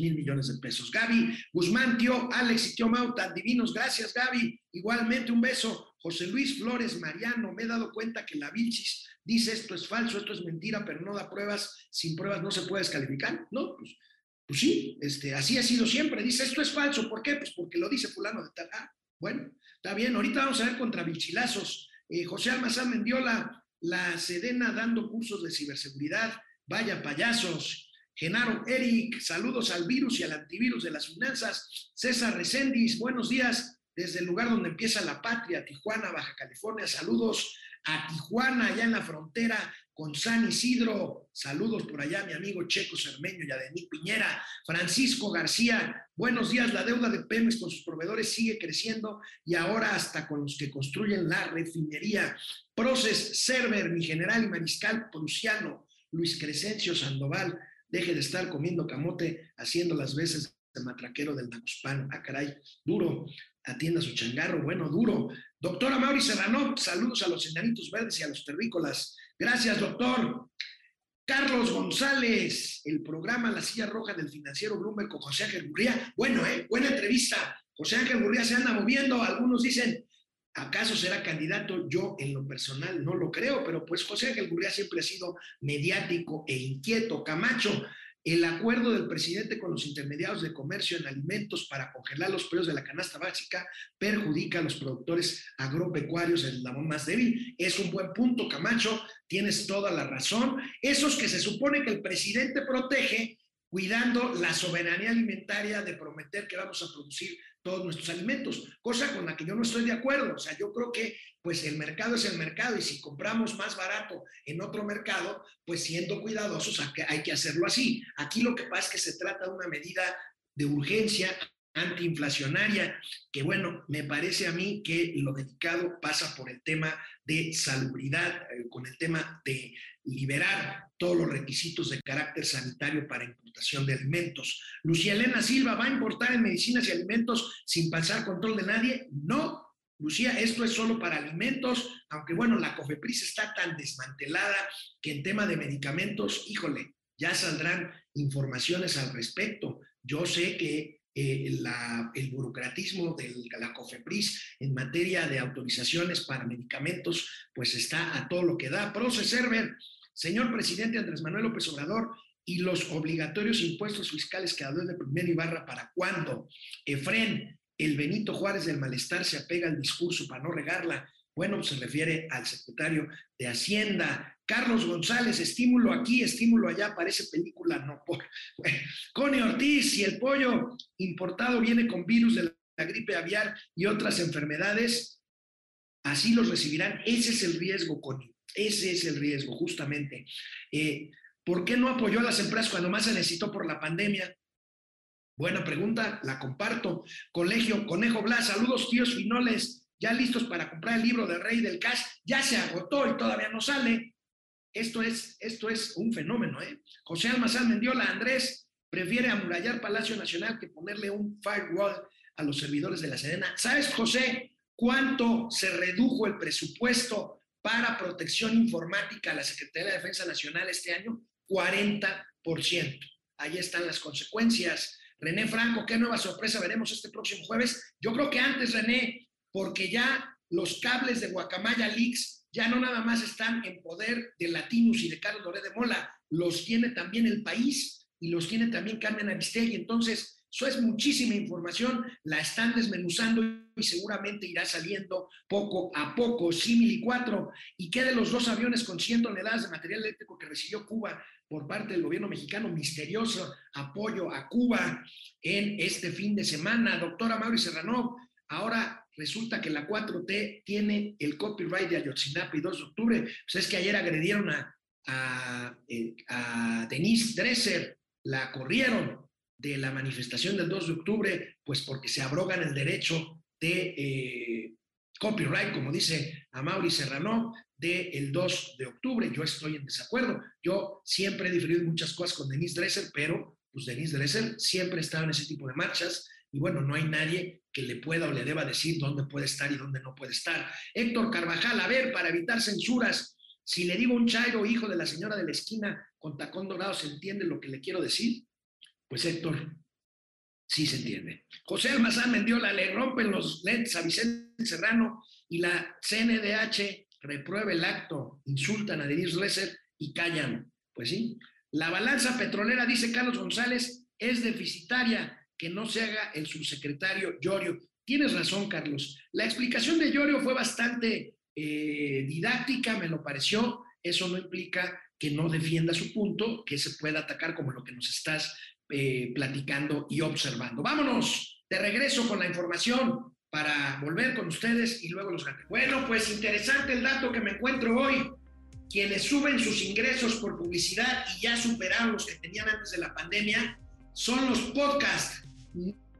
mil millones de pesos. Gaby Guzmán, tío Alex y tío Mauta, divinos, gracias Gaby. Igualmente un beso. José Luis Flores Mariano, me he dado cuenta que la Vilchis dice esto es falso, esto es mentira, pero no da pruebas, sin pruebas no se puede descalificar, ¿no? Pues, pues sí, este, así ha sido siempre. Dice esto es falso, ¿por qué? Pues porque lo dice fulano de tal. Ah, bueno, está bien. Ahorita vamos a ver contra Vilchilazos. Eh, José Almazán Mendiola, la Sedena dando cursos de ciberseguridad. Vaya payasos. Genaro Eric, saludos al virus y al antivirus de las finanzas. César Recendis, buenos días desde el lugar donde empieza la patria, Tijuana, Baja California. Saludos a Tijuana, allá en la frontera con San Isidro. Saludos por allá, mi amigo Checo Cermeño y Adení Piñera. Francisco García, buenos días. La deuda de Pemex con sus proveedores sigue creciendo y ahora hasta con los que construyen la refinería. Proces Server, mi general y mariscal prusiano, Luis Crescencio Sandoval. Deje de estar comiendo camote haciendo las veces de matraquero del Naguspan. Ah, caray, duro atienda su changarro, bueno, duro. Doctora Mauri Serrano, saludos a los enanitos verdes y a los terrícolas. Gracias, doctor. Carlos González, el programa La Silla Roja del Financiero Bloomberg con José Ángel Gurría. Bueno, ¿eh? buena entrevista. José Ángel Gurría se anda moviendo. Algunos dicen, ¿acaso será candidato? Yo en lo personal no lo creo, pero pues José Ángel Gurría siempre ha sido mediático e inquieto. Camacho, el acuerdo del presidente con los intermediarios de comercio en alimentos para congelar los precios de la canasta básica perjudica a los productores agropecuarios, el eslabón más débil. Es un buen punto, Camacho, tienes toda la razón. Esos que se supone que el presidente protege cuidando la soberanía alimentaria de prometer que vamos a producir todos nuestros alimentos, cosa con la que yo no estoy de acuerdo. O sea, yo creo que pues el mercado es el mercado y si compramos más barato en otro mercado, pues siendo cuidadosos hay que hacerlo así. Aquí lo que pasa es que se trata de una medida de urgencia antiinflacionaria, que bueno, me parece a mí que lo dedicado pasa por el tema de salubridad, eh, con el tema de liberar todos los requisitos de carácter sanitario para importación de alimentos. Lucía Elena Silva, ¿va a importar en medicinas y alimentos sin pasar control de nadie? No, Lucía, esto es solo para alimentos, aunque bueno, la COFEPRIS está tan desmantelada que en tema de medicamentos, híjole, ya saldrán informaciones al respecto. Yo sé que eh, el burocratismo de la COFEPRIS en materia de autorizaciones para medicamentos, pues está a todo lo que da. Proce Server, señor presidente Andrés Manuel López Obrador, y los obligatorios impuestos fiscales que habló de primera Ibarra, ¿para cuándo? Efren, el Benito Juárez del malestar se apega al discurso para no regarla. Bueno, se refiere al secretario de Hacienda. Carlos González, estímulo aquí, estímulo allá, parece película, no [LAUGHS] por. Bueno. Ortiz, si el pollo importado viene con virus de la gripe aviar y otras enfermedades, así los recibirán. Ese es el riesgo, Connie. Ese es el riesgo, justamente. Eh, ¿Por qué no apoyó a las empresas cuando más se necesitó por la pandemia? Buena pregunta, la comparto. Colegio Conejo Blas, saludos tíos finoles ya listos para comprar el libro del Rey del Cash, ya se agotó y todavía no sale. Esto es, esto es un fenómeno, ¿eh? José Almazán Mendiola, Andrés, prefiere amurallar Palacio Nacional que ponerle un firewall a los servidores de la Sedena. ¿Sabes, José, cuánto se redujo el presupuesto para protección informática a la Secretaría de Defensa Nacional este año? 40%. Ahí están las consecuencias. René Franco, ¿qué nueva sorpresa veremos este próximo jueves? Yo creo que antes, René, porque ya los cables de Guacamaya Leaks ya no nada más están en poder de Latinus y de Carlos Doré de Mola, los tiene también el país y los tiene también Carmen Aristegui. Entonces, eso es muchísima información, la están desmenuzando y seguramente irá saliendo poco a poco. Simili 4, ¿y qué de los dos aviones con 100 toneladas de material eléctrico que recibió Cuba por parte del gobierno mexicano? Misterioso apoyo a Cuba en este fin de semana. Doctora Mauri Serrano, Ahora resulta que la 4T tiene el copyright de Ayotzinapa y 2 de octubre. Pues es que ayer agredieron a, eh, Denise Dresser, la corrieron de la manifestación del 2 de octubre, pues porque se abrogan el derecho de eh, copyright, como dice a Mauri Serrano, del 2 de octubre. Yo estoy en desacuerdo. Yo siempre he diferido muchas cosas con Denise Dresser, pero pues Denise Dresser siempre ha en ese tipo de marchas y bueno, no hay nadie que le pueda o le deba decir dónde puede estar y dónde no puede estar. Héctor Carvajal, a ver, para evitar censuras, si le digo un chairo hijo de la señora de la esquina con tacón dorado, ¿se entiende lo que le quiero decir? Pues Héctor, sí se entiende. José Almazán Mendiola, le rompen los lentes a Vicente Serrano y la CNDH reprueba el acto, insultan a Denise Lesser y callan. Pues sí. La balanza petrolera, dice Carlos González, es deficitaria que no se haga el subsecretario Llorio. Tienes razón, Carlos. La explicación de Llorio fue bastante eh, didáctica, me lo pareció. Eso no implica que no defienda su punto, que se pueda atacar como lo que nos estás eh, platicando y observando. Vámonos, de regreso con la información para volver con ustedes y luego los gatos. Bueno, pues interesante el dato que me encuentro hoy. Quienes suben sus ingresos por publicidad y ya superaron los que tenían antes de la pandemia son los podcasts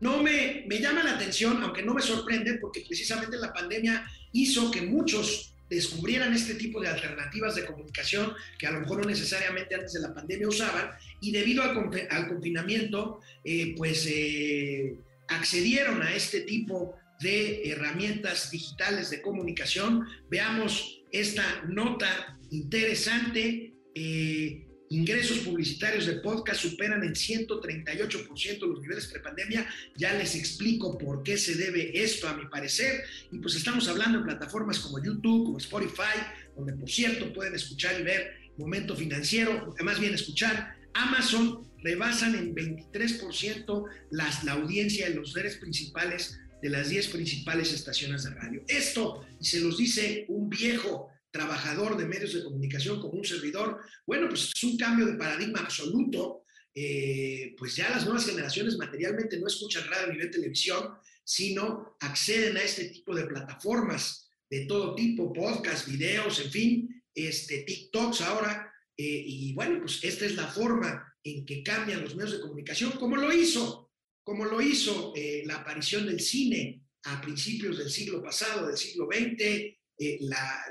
no me, me llama la atención, aunque no me sorprende, porque precisamente la pandemia hizo que muchos descubrieran este tipo de alternativas de comunicación que a lo mejor no necesariamente antes de la pandemia usaban y debido al, confinamiento, eh, pues eh, accedieron a este tipo de herramientas digitales de comunicación. Veamos esta nota interesante. Eh, ingresos publicitarios de podcast superan en 138% los niveles prepandemia. Ya les explico por qué se debe esto, a mi parecer. Y pues estamos hablando en plataformas como YouTube, como Spotify, donde por cierto pueden escuchar y ver Momento Financiero, más bien escuchar. Amazon rebasan en 23% las, la audiencia de los seres principales de las 10 principales estaciones de radio. Esto, y se los dice un viejo trabajador de medios de comunicación como un servidor, bueno, pues es un cambio de paradigma absoluto. Eh, pues ya las nuevas generaciones materialmente no escuchan radio ni ven televisión, sino acceden a este tipo de plataformas de todo tipo, podcast, videos, en fin, este, TikToks ahora. Eh, y bueno, pues esta es la forma en que cambian los medios de comunicación, como lo hizo como lo hizo eh, la aparición del cine a principios del siglo pasado, del siglo XX, eh, la,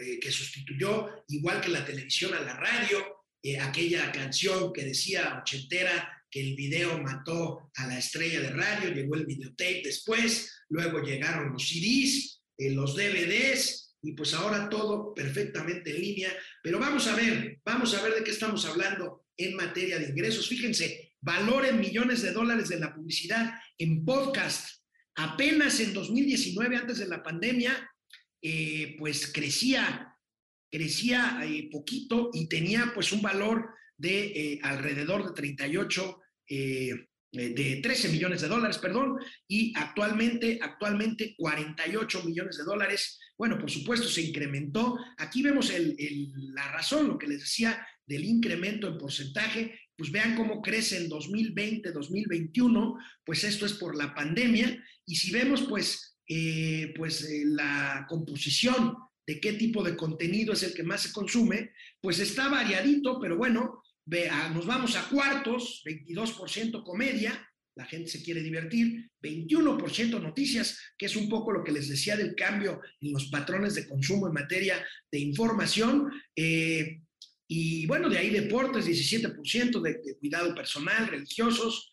eh, que sustituyó, igual que la televisión, a la radio, aquella canción que decía ochentera que el video mató a la estrella de radio, llegó el videotape después, luego llegaron los CDs, los DVDs, y pues ahora todo perfectamente en línea. Pero vamos a ver, vamos a ver de qué estamos hablando en materia de ingresos. Fíjense, valor en millones de dólares de la publicidad en podcast. Apenas en 2019, antes de la pandemia, eh, pues crecía, crecía eh, poquito y tenía pues un valor de eh, alrededor de 38 de 13 millones de dólares, perdón, y actualmente, actualmente 48 millones de dólares. Bueno, por supuesto, se incrementó. Aquí vemos la razón, lo que les decía del incremento en porcentaje. Pues vean cómo crece en 2020, 2021, pues esto es por la pandemia. Y si vemos, pues, eh, pues eh, la composición de qué tipo de contenido es el que más se consume, pues está variadito, pero bueno, nos vamos a cuartos, 22% comedia, la gente se quiere divertir, 21% noticias, que es un poco lo que les decía del cambio en los patrones de consumo en materia de información. Eh, y bueno, de ahí deportes, 17% de, cuidado personal, religiosos,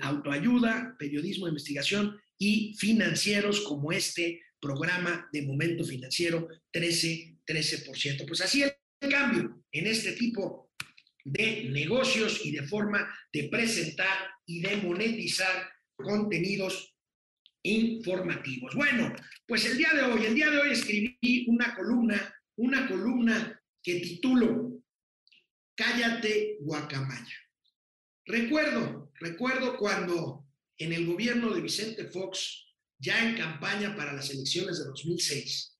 autoayuda, periodismo investigación y financieros como este programa de momento financiero, 13, 13%. Pues así el cambio en este tipo de negocios y de forma de presentar y de monetizar contenidos informativos. Bueno, pues el día de hoy, el día de hoy escribí una columna, una columna que titulo Cállate Guacamaya. Recuerdo, recuerdo cuando en el gobierno de Vicente Fox, ya en campaña para las elecciones de 2006,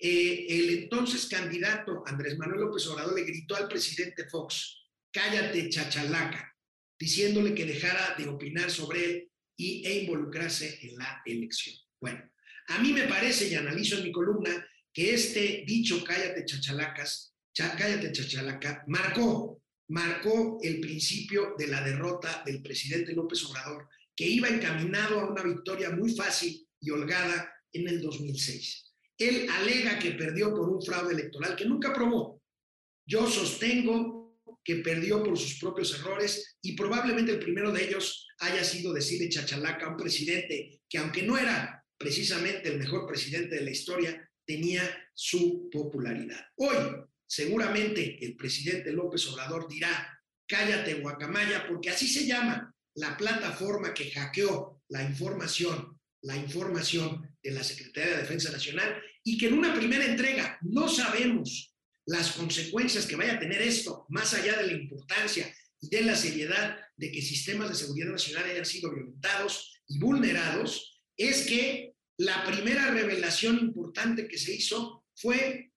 eh, el entonces candidato Andrés Manuel López Obrador le gritó al presidente Fox, cállate chachalaca, diciéndole que dejara de opinar sobre él y, e involucrarse en la elección. Bueno, a mí me parece, y analizo en mi columna, que este dicho cállate chachalacas, cállate chachalaca, marcó, marcó el principio de la derrota del presidente López Obrador, que iba encaminado a una victoria muy fácil y holgada en el 2006. Él alega que perdió por un fraude electoral que nunca probó. Yo sostengo que perdió por sus propios errores y probablemente el primero de ellos haya sido decirle chachalaca a un presidente que aunque no era precisamente el mejor presidente de la historia, tenía su popularidad. Hoy, seguramente el presidente López Obrador dirá, cállate guacamaya, porque así se llama la plataforma que hackeó la información, la información de la Secretaría de Defensa Nacional y que en una primera entrega no sabemos las consecuencias que vaya a tener esto, más allá de la importancia y de la seriedad de que sistemas de seguridad nacional hayan sido violentados y vulnerados, es que la primera revelación importante que se hizo fue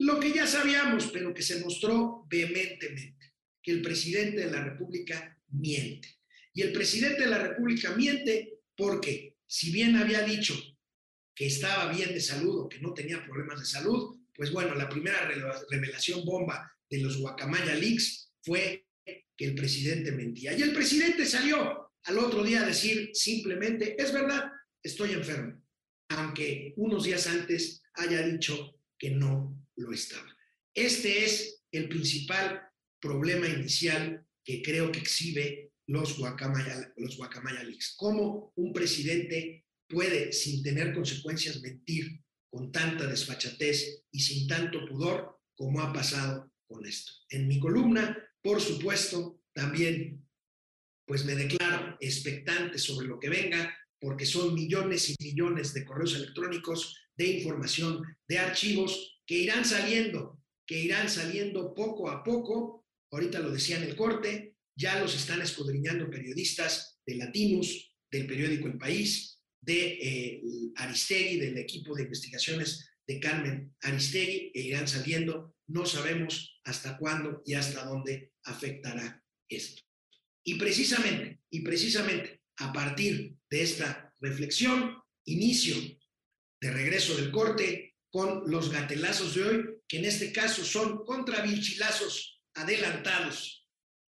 lo que ya sabíamos, pero que se mostró vehementemente, que el presidente de la República miente. Y el presidente de la República miente porque, si bien había dicho que estaba bien de salud o que no tenía problemas de salud, pues bueno, la primera revelación bomba de los Guacamaya Leaks fue que el presidente mentía. Y el presidente salió al otro día a decir simplemente, es verdad, estoy enfermo, aunque unos días antes haya dicho que no lo estaba. Este es el principal problema inicial que creo que exhibe los Guacamaya, los Guacamaya. ¿Cómo un presidente puede, sin tener consecuencias, mentir con tanta desfachatez y sin tanto pudor como ha pasado con esto. En mi columna, por supuesto, también pues me declaro expectante sobre lo que venga, porque son millones y millones de correos electrónicos, de información, de archivos que irán saliendo, que irán saliendo poco a poco. Ahorita lo decía en el corte, ya los están escudriñando periodistas de Latinus, del periódico El País, de eh, Aristegui, del equipo de investigaciones de Carmen Aristegui, e irán saliendo. No sabemos hasta cuándo y hasta dónde afectará esto. Y precisamente, y precisamente a partir de esta reflexión, inicio de regreso del corte con los gatelazos de hoy, que en este caso son contravilchilazos adelantados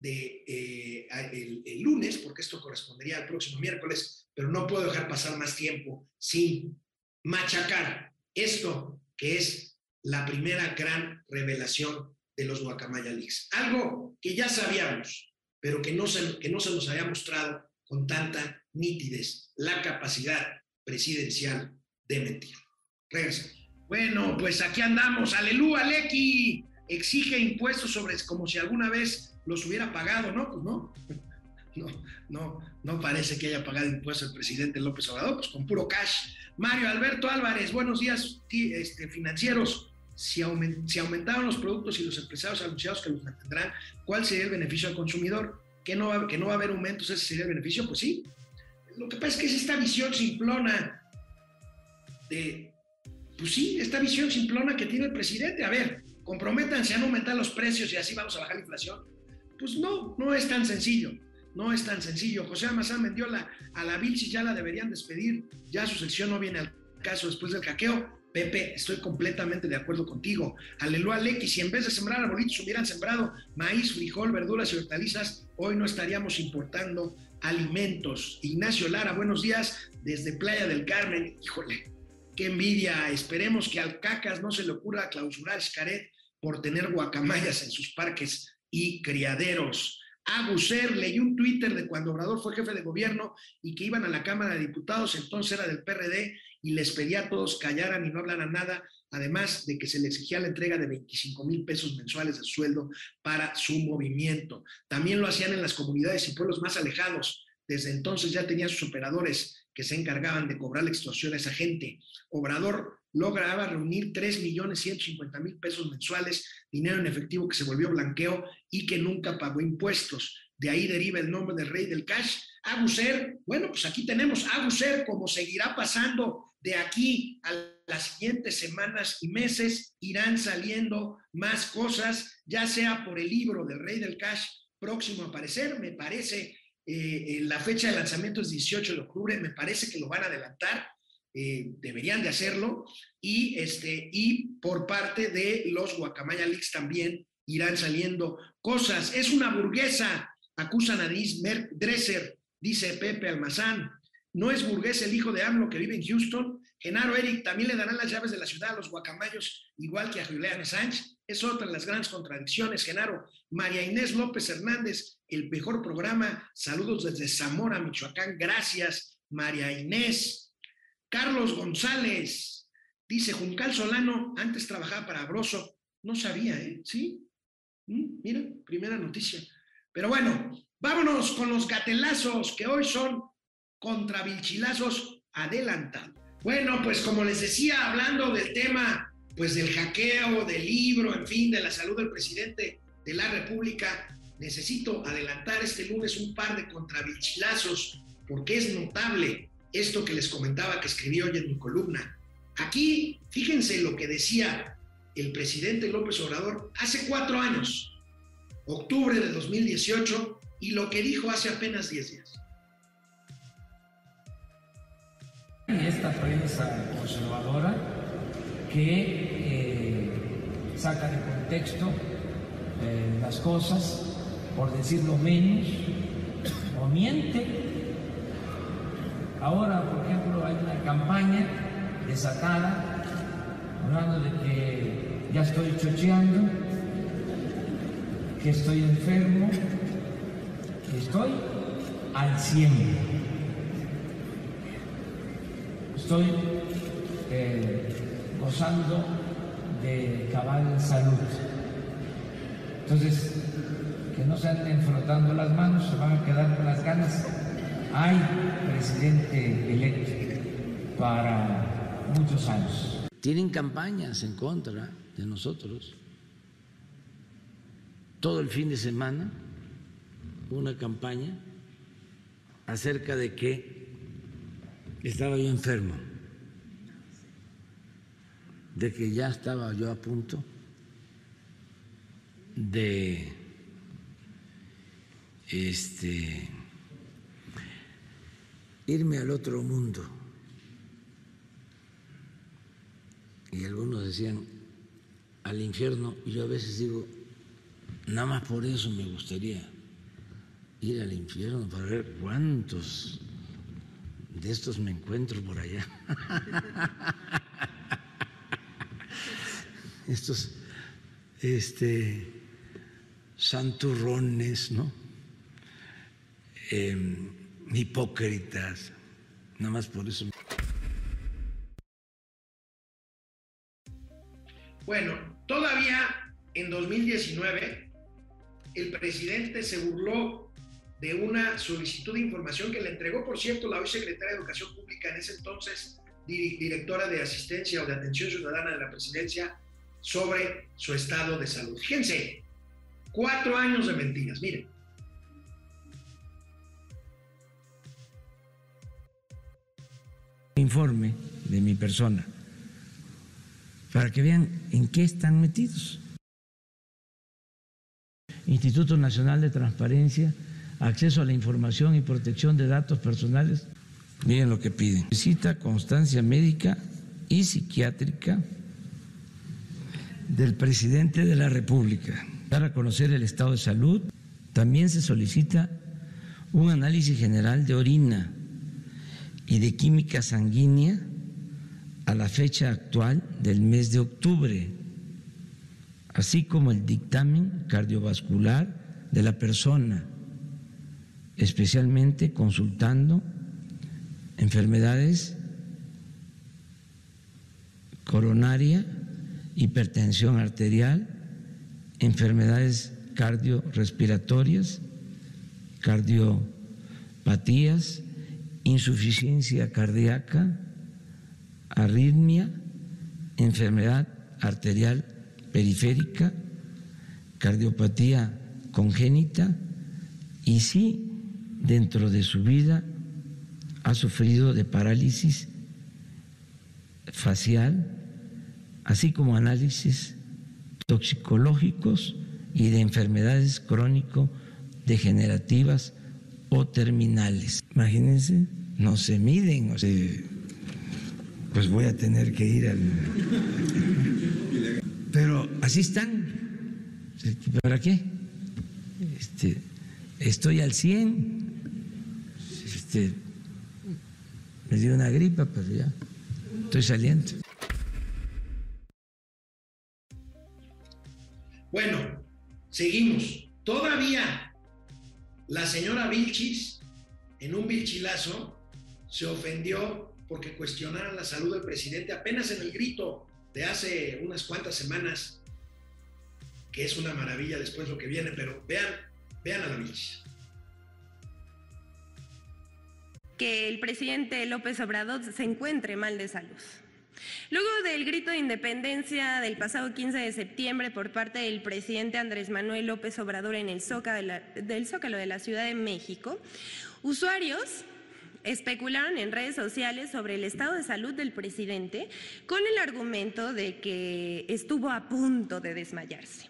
de eh, el, lunes, porque esto correspondería al próximo miércoles, pero no puedo dejar pasar más tiempo sin machacar esto que es la primera gran revelación de los Guacamaya Leaks. Algo que ya sabíamos, pero que no se, que no se nos había mostrado con tanta nitidez, la capacidad presidencial de mentir. Regresamos. Bueno, pues aquí andamos. Aleluya, Lecky. Exige impuestos sobre como si alguna vez los hubiera pagado, ¿no? Pues no. No, no, no parece que haya pagado impuestos el presidente López Obrador, pues con puro cash. Mario Alberto Álvarez, buenos días, este, financieros. Si, aument, aumentaron los productos y los empresarios anunciados que los mantendrán, ¿cuál sería el beneficio al consumidor? ¿Que no, va, que no va a haber aumentos, ese sería el beneficio? Pues sí. Lo que pasa es que es esta visión simplona de, pues sí, esta visión simplona que tiene el presidente. A ver, comprométanse a no aumentar los precios y así vamos a bajar la inflación. Pues no, no es tan sencillo. No es tan sencillo. José Amazán vendió la, a la Vilchi, ya la deberían despedir. Ya su sección no viene al caso después del caqueo. Pepe, estoy completamente de acuerdo contigo. Aleluya, Lequi, si en vez de sembrar arbolitos hubieran sembrado maíz, frijol, verduras y hortalizas, hoy no estaríamos importando alimentos. Ignacio Lara, buenos días desde Playa del Carmen. Híjole, qué envidia. Esperemos que al Cacas no se le ocurra clausurar Xcaret por tener guacamayas en sus parques y criaderos. Aguser, leí un Twitter de cuando Obrador fue jefe de gobierno y que iban a la Cámara de Diputados, entonces era del PRD, y les pedía a todos callaran y no hablaran nada, además de que se le exigía la entrega de 25 mil pesos mensuales de sueldo para su movimiento. También lo hacían en las comunidades y pueblos más alejados. Desde entonces ya tenía sus operadores que se encargaban de cobrar la extorsión a esa gente. Obrador lograba reunir 3.150.000 pesos mensuales, dinero en efectivo que se volvió blanqueo y que nunca pagó impuestos. De ahí deriva el nombre del rey del cash. Aguser, bueno, pues aquí tenemos Aguser, como seguirá pasando de aquí a las siguientes semanas y meses, irán saliendo más cosas, ya sea por el libro del rey del cash próximo a aparecer, me parece eh, la fecha de lanzamiento es 18 de octubre, me parece que lo van a adelantar, eh, deberían de hacerlo, y, este, y por parte de los Guacamaya Leaks también irán saliendo cosas. Es una burguesa, acusan a Dresser, dice Pepe Almazán. No es burgués el hijo de AMLO que vive en Houston. Genaro Eric también le darán las llaves de la ciudad a los guacamayos, igual que a Julián Sánchez. Es otra de las grandes contradicciones, Genaro. María Inés López Hernández, el mejor programa. Saludos desde Zamora, Michoacán. Gracias, María Inés. Carlos González dice: Juncal Solano antes trabajaba para Abroso. No sabía, ¿eh? ¿Sí? ¿Mm? Mira, primera noticia. Pero bueno, vámonos con los gatelazos que hoy son contra vilchilazos adelantados. Bueno, pues como les decía, hablando del tema pues del hackeo, del libro, en fin, de la salud del presidente de la República, necesito adelantar este lunes un par de contrabichilazos, porque es notable esto que les comentaba que escribí hoy en mi columna. Aquí, fíjense lo que decía el presidente López Obrador hace cuatro años, octubre de 2018, y lo que dijo hace apenas diez días. Esta prensa conservadora que eh, saca de contexto eh, las cosas, por decirlo menos, o miente. Ahora, por ejemplo, hay una campaña desatada hablando de que ya estoy chocheando, que estoy enfermo, que estoy al 100. Estoy eh, gozando de cabal salud. Entonces, que no se anden frotando las manos, se van a quedar con las ganas. Hay presidente electo para muchos años. Tienen campañas en contra de nosotros. Todo el fin de semana una campaña acerca de que estaba yo enfermo de que ya estaba yo a punto de este irme al otro mundo. Y algunos decían al infierno, y yo a veces digo, nada más por eso me gustaría ir al infierno para ver cuántos de estos me encuentro por allá. [LAUGHS] estos este, santurrones, ¿no? Em, hipócritas, nada más por eso. Bueno, todavía en 2019 el presidente se burló de una solicitud de información que le entregó, por cierto, la hoy secretaria de Educación Pública, en ese entonces directora de asistencia o de atención ciudadana de la presidencia, sobre su estado de salud. Fíjense, cuatro años de mentiras, miren. Informe de mi persona, para que vean en qué están metidos. Instituto Nacional de Transparencia, Acceso a la Información y Protección de Datos Personales. Miren lo que piden. Necesita constancia médica y psiquiátrica del presidente de la República. Para conocer el estado de salud, también se solicita un análisis general de orina y de química sanguínea a la fecha actual del mes de octubre, así como el dictamen cardiovascular de la persona, especialmente consultando enfermedades coronaria hipertensión arterial, enfermedades cardiorrespiratorias, cardiopatías, insuficiencia cardíaca, arritmia, enfermedad arterial periférica, cardiopatía congénita y si dentro de su vida ha sufrido de parálisis facial, así como análisis toxicológicos y de enfermedades crónico-degenerativas o terminales. Imagínense, no se miden, o sea, pues voy a tener que ir al... Pero así están. ¿Para qué? Este, estoy al 100. Este, me dio una gripa, pero ya estoy saliendo. Bueno, seguimos. Todavía la señora Vilchis, en un vilchilazo, se ofendió porque cuestionaron la salud del presidente apenas en el grito de hace unas cuantas semanas, que es una maravilla después lo que viene, pero vean, vean a la Vilchis. Que el presidente López Obrador se encuentre mal de salud. Luego del grito de independencia del pasado 15 de septiembre por parte del presidente Andrés Manuel López Obrador en el Zócalo de la Ciudad de México, usuarios especularon en redes sociales sobre el estado de salud del presidente con el argumento de que estuvo a punto de desmayarse.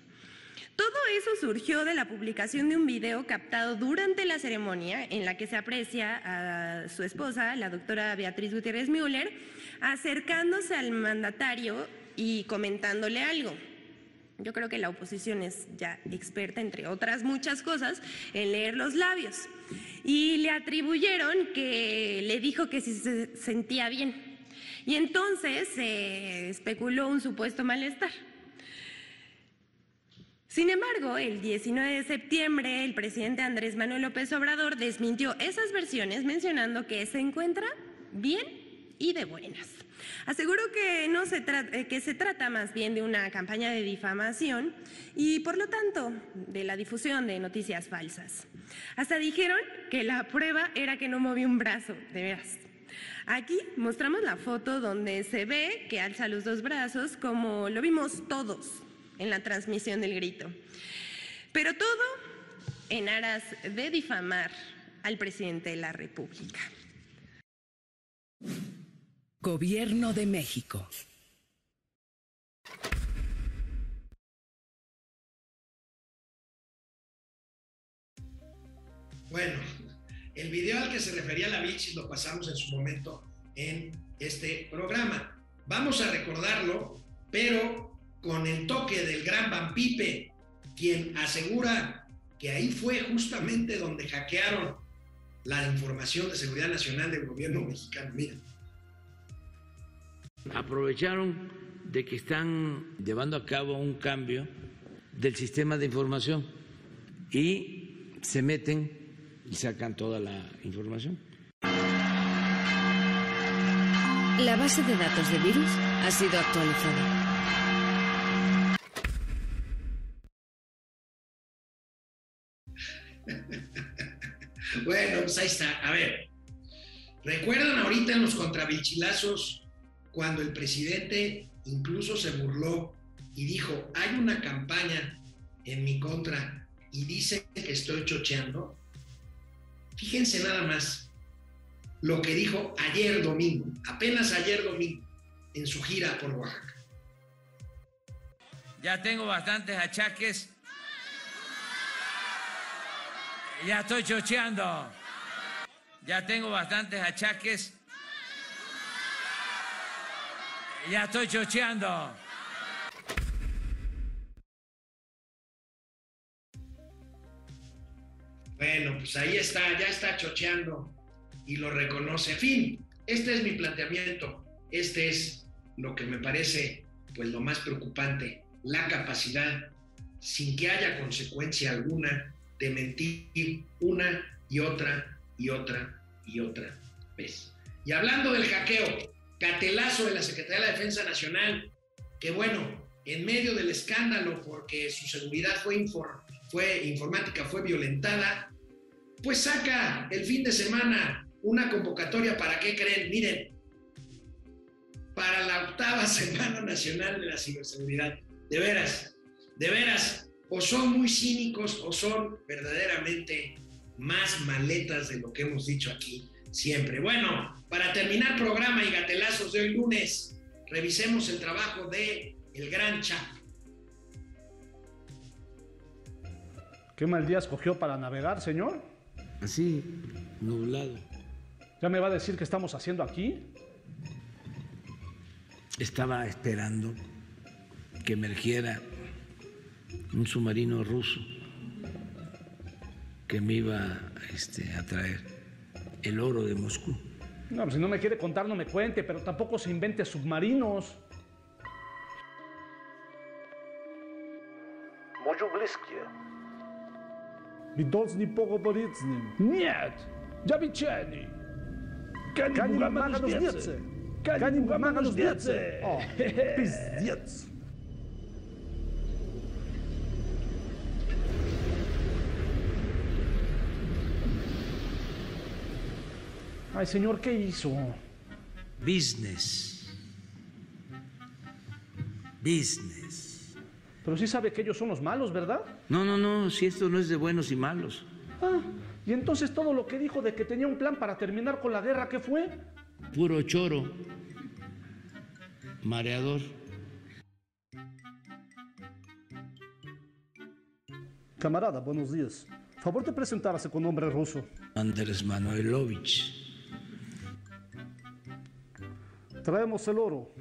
Todo eso surgió de la publicación de un video captado durante la ceremonia en la que se aprecia a su esposa, la doctora Beatriz Gutiérrez Müller, acercándose al mandatario y comentándole algo. Yo creo que la oposición es ya experta, entre otras muchas cosas, en leer los labios. Y le atribuyeron que le dijo que si se sentía bien. Y entonces se especuló un supuesto malestar. Sin embargo, el 19 de septiembre, el presidente Andrés Manuel López Obrador desmintió esas versiones mencionando que se encuentra bien y de buenas. Aseguró que, no se eh, que se trata más bien de una campaña de difamación y, por lo tanto, de la difusión de noticias falsas. Hasta dijeron que la prueba era que no movió un brazo, de veras. Aquí mostramos la foto donde se ve que alza los dos brazos como lo vimos todos en la transmisión del grito. Pero todo en aras de difamar al presidente de la República. Gobierno de México. Bueno, el video al que se refería la Vichy lo pasamos en su momento en este programa. Vamos a recordarlo, pero con el toque del gran Van quien asegura que ahí fue justamente donde hackearon la información de seguridad nacional del gobierno mexicano. Mira. Aprovecharon de que están llevando a cabo un cambio del sistema de información y se meten y sacan toda la información. La base de datos de virus ha sido actualizada. Bueno, pues ahí está. A ver, ¿recuerdan ahorita en los contrabichilazos cuando el presidente incluso se burló y dijo, hay una campaña en mi contra y dice que estoy chocheando? Fíjense nada más lo que dijo ayer domingo, apenas ayer domingo, en su gira por Oaxaca. Ya tengo bastantes achaques. Ya estoy chocheando. Ya tengo bastantes achaques. Ya estoy chocheando. Bueno, pues ahí está, ya está chocheando y lo reconoce. Fin, este es mi planteamiento. Este es lo que me parece pues lo más preocupante, la capacidad sin que haya consecuencia alguna de mentir una y otra y otra y otra vez. Y hablando del hackeo, catelazo de la Secretaría de la Defensa Nacional, que bueno, en medio del escándalo porque su seguridad fue, fue informática, fue violentada, pues saca el fin de semana una convocatoria para qué creen, miren, para la octava [LAUGHS] Semana Nacional de la Ciberseguridad. De veras, de veras, o son muy cínicos o son verdaderamente más maletas de lo que hemos dicho aquí siempre. Bueno, para terminar programa y gatelazos de hoy lunes, revisemos el trabajo de el gran Chapo. ¿Qué mal día escogió para navegar, señor? Así, nublado. ¿Ya me va a decir qué estamos haciendo aquí? Estaba esperando que emergiera un submarino ruso que me iba este, a traer el oro de Moscú. No, pues si no me quiere contar, no me cuente, pero tampoco se invente submarinos. Можу близькі. Відоцні поговорити з ним. Нет! Я відчайний! Канім гамага ждеться! Канім гамага ждеться! О, пиздец! Ay, señor, ¿qué hizo? Business. Business. Pero sí sabe que ellos son los malos, ¿verdad? No, no, no, si esto no es de buenos y malos. Ah, y entonces todo lo que dijo de que tenía un plan para terminar con la guerra, ¿qué fue? Puro choro. Mareador. Camarada, buenos días. Favor de presentarse con nombre ruso. Andrés Manuelovich. Traemos el oro.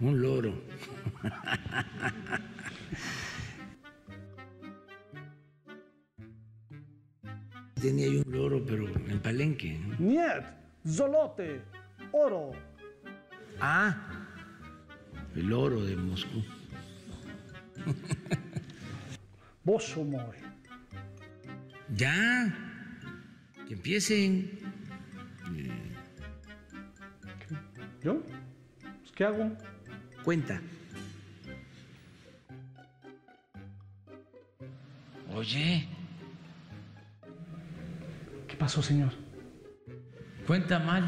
Un loro. [LAUGHS] Tenía yo un loro, pero en Palenque. ¿no? Niet, zolote, oro. Ah, el oro de Moscú. Moy. Ya, que empiecen. ¿Yo? Pues, ¿Qué hago? Cuenta. Oye, ¿Qué pasó, señor? cuenta mal.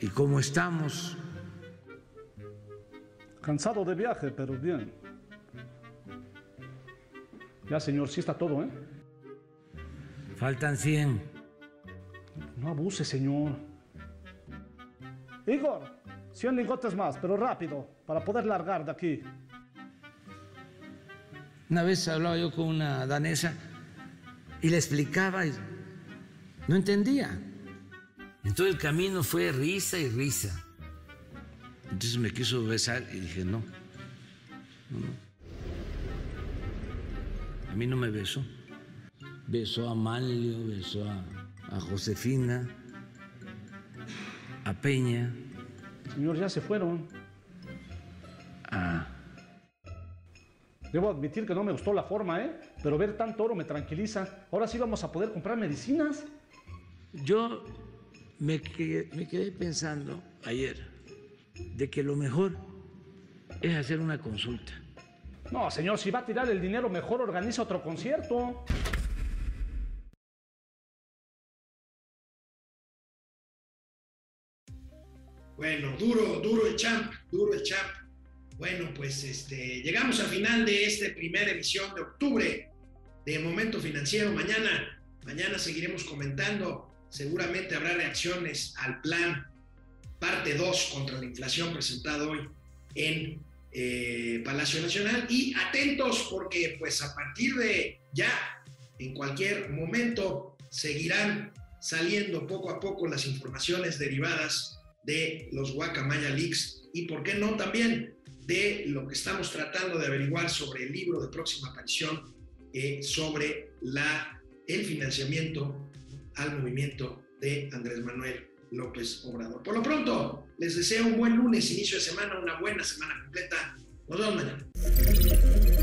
¿Y cómo estamos? Cansado de viaje, pero bien. Ya, señor, sí está todo, ¿eh? Faltan 100. No abuse, señor. Igor, 100 lingotes más, pero rápido, para poder largar de aquí. Una vez hablaba yo con una danesa y le explicaba y no entendía. En todo el camino fue risa y risa. Entonces me quiso besar y dije, no, no, no. A mí no me besó. Besó a Manlio, besó a, a Josefina, a Peña, Señor, ya se fueron. a... Debo admitir que no me gustó la forma, ¿eh? Pero ver tanto oro me tranquiliza. Ahora sí vamos a poder comprar medicinas. Yo me quedé, me quedé pensando ayer de que lo mejor es hacer una consulta. No, señor, si va a tirar el dinero, mejor organiza otro concierto. Bueno, duro, duro el champ, duro el champ. Bueno, pues este, llegamos al final de esta primera emisión de octubre de Momento Financiero. Mañana, mañana seguiremos comentando. Seguramente habrá reacciones al plan parte 2 contra la inflación presentado hoy en eh, Palacio Nacional. Y atentos porque pues a partir de ya, en cualquier momento, seguirán saliendo poco a poco las informaciones derivadas de los Guacamaya Leaks y, por qué no, también de lo que estamos tratando de averiguar sobre el libro de próxima aparición eh, sobre la, el financiamiento al movimiento de Andrés Manuel López Obrador. Por lo pronto, les deseo un buen lunes, inicio de semana, una buena semana completa. Nos vemos mañana.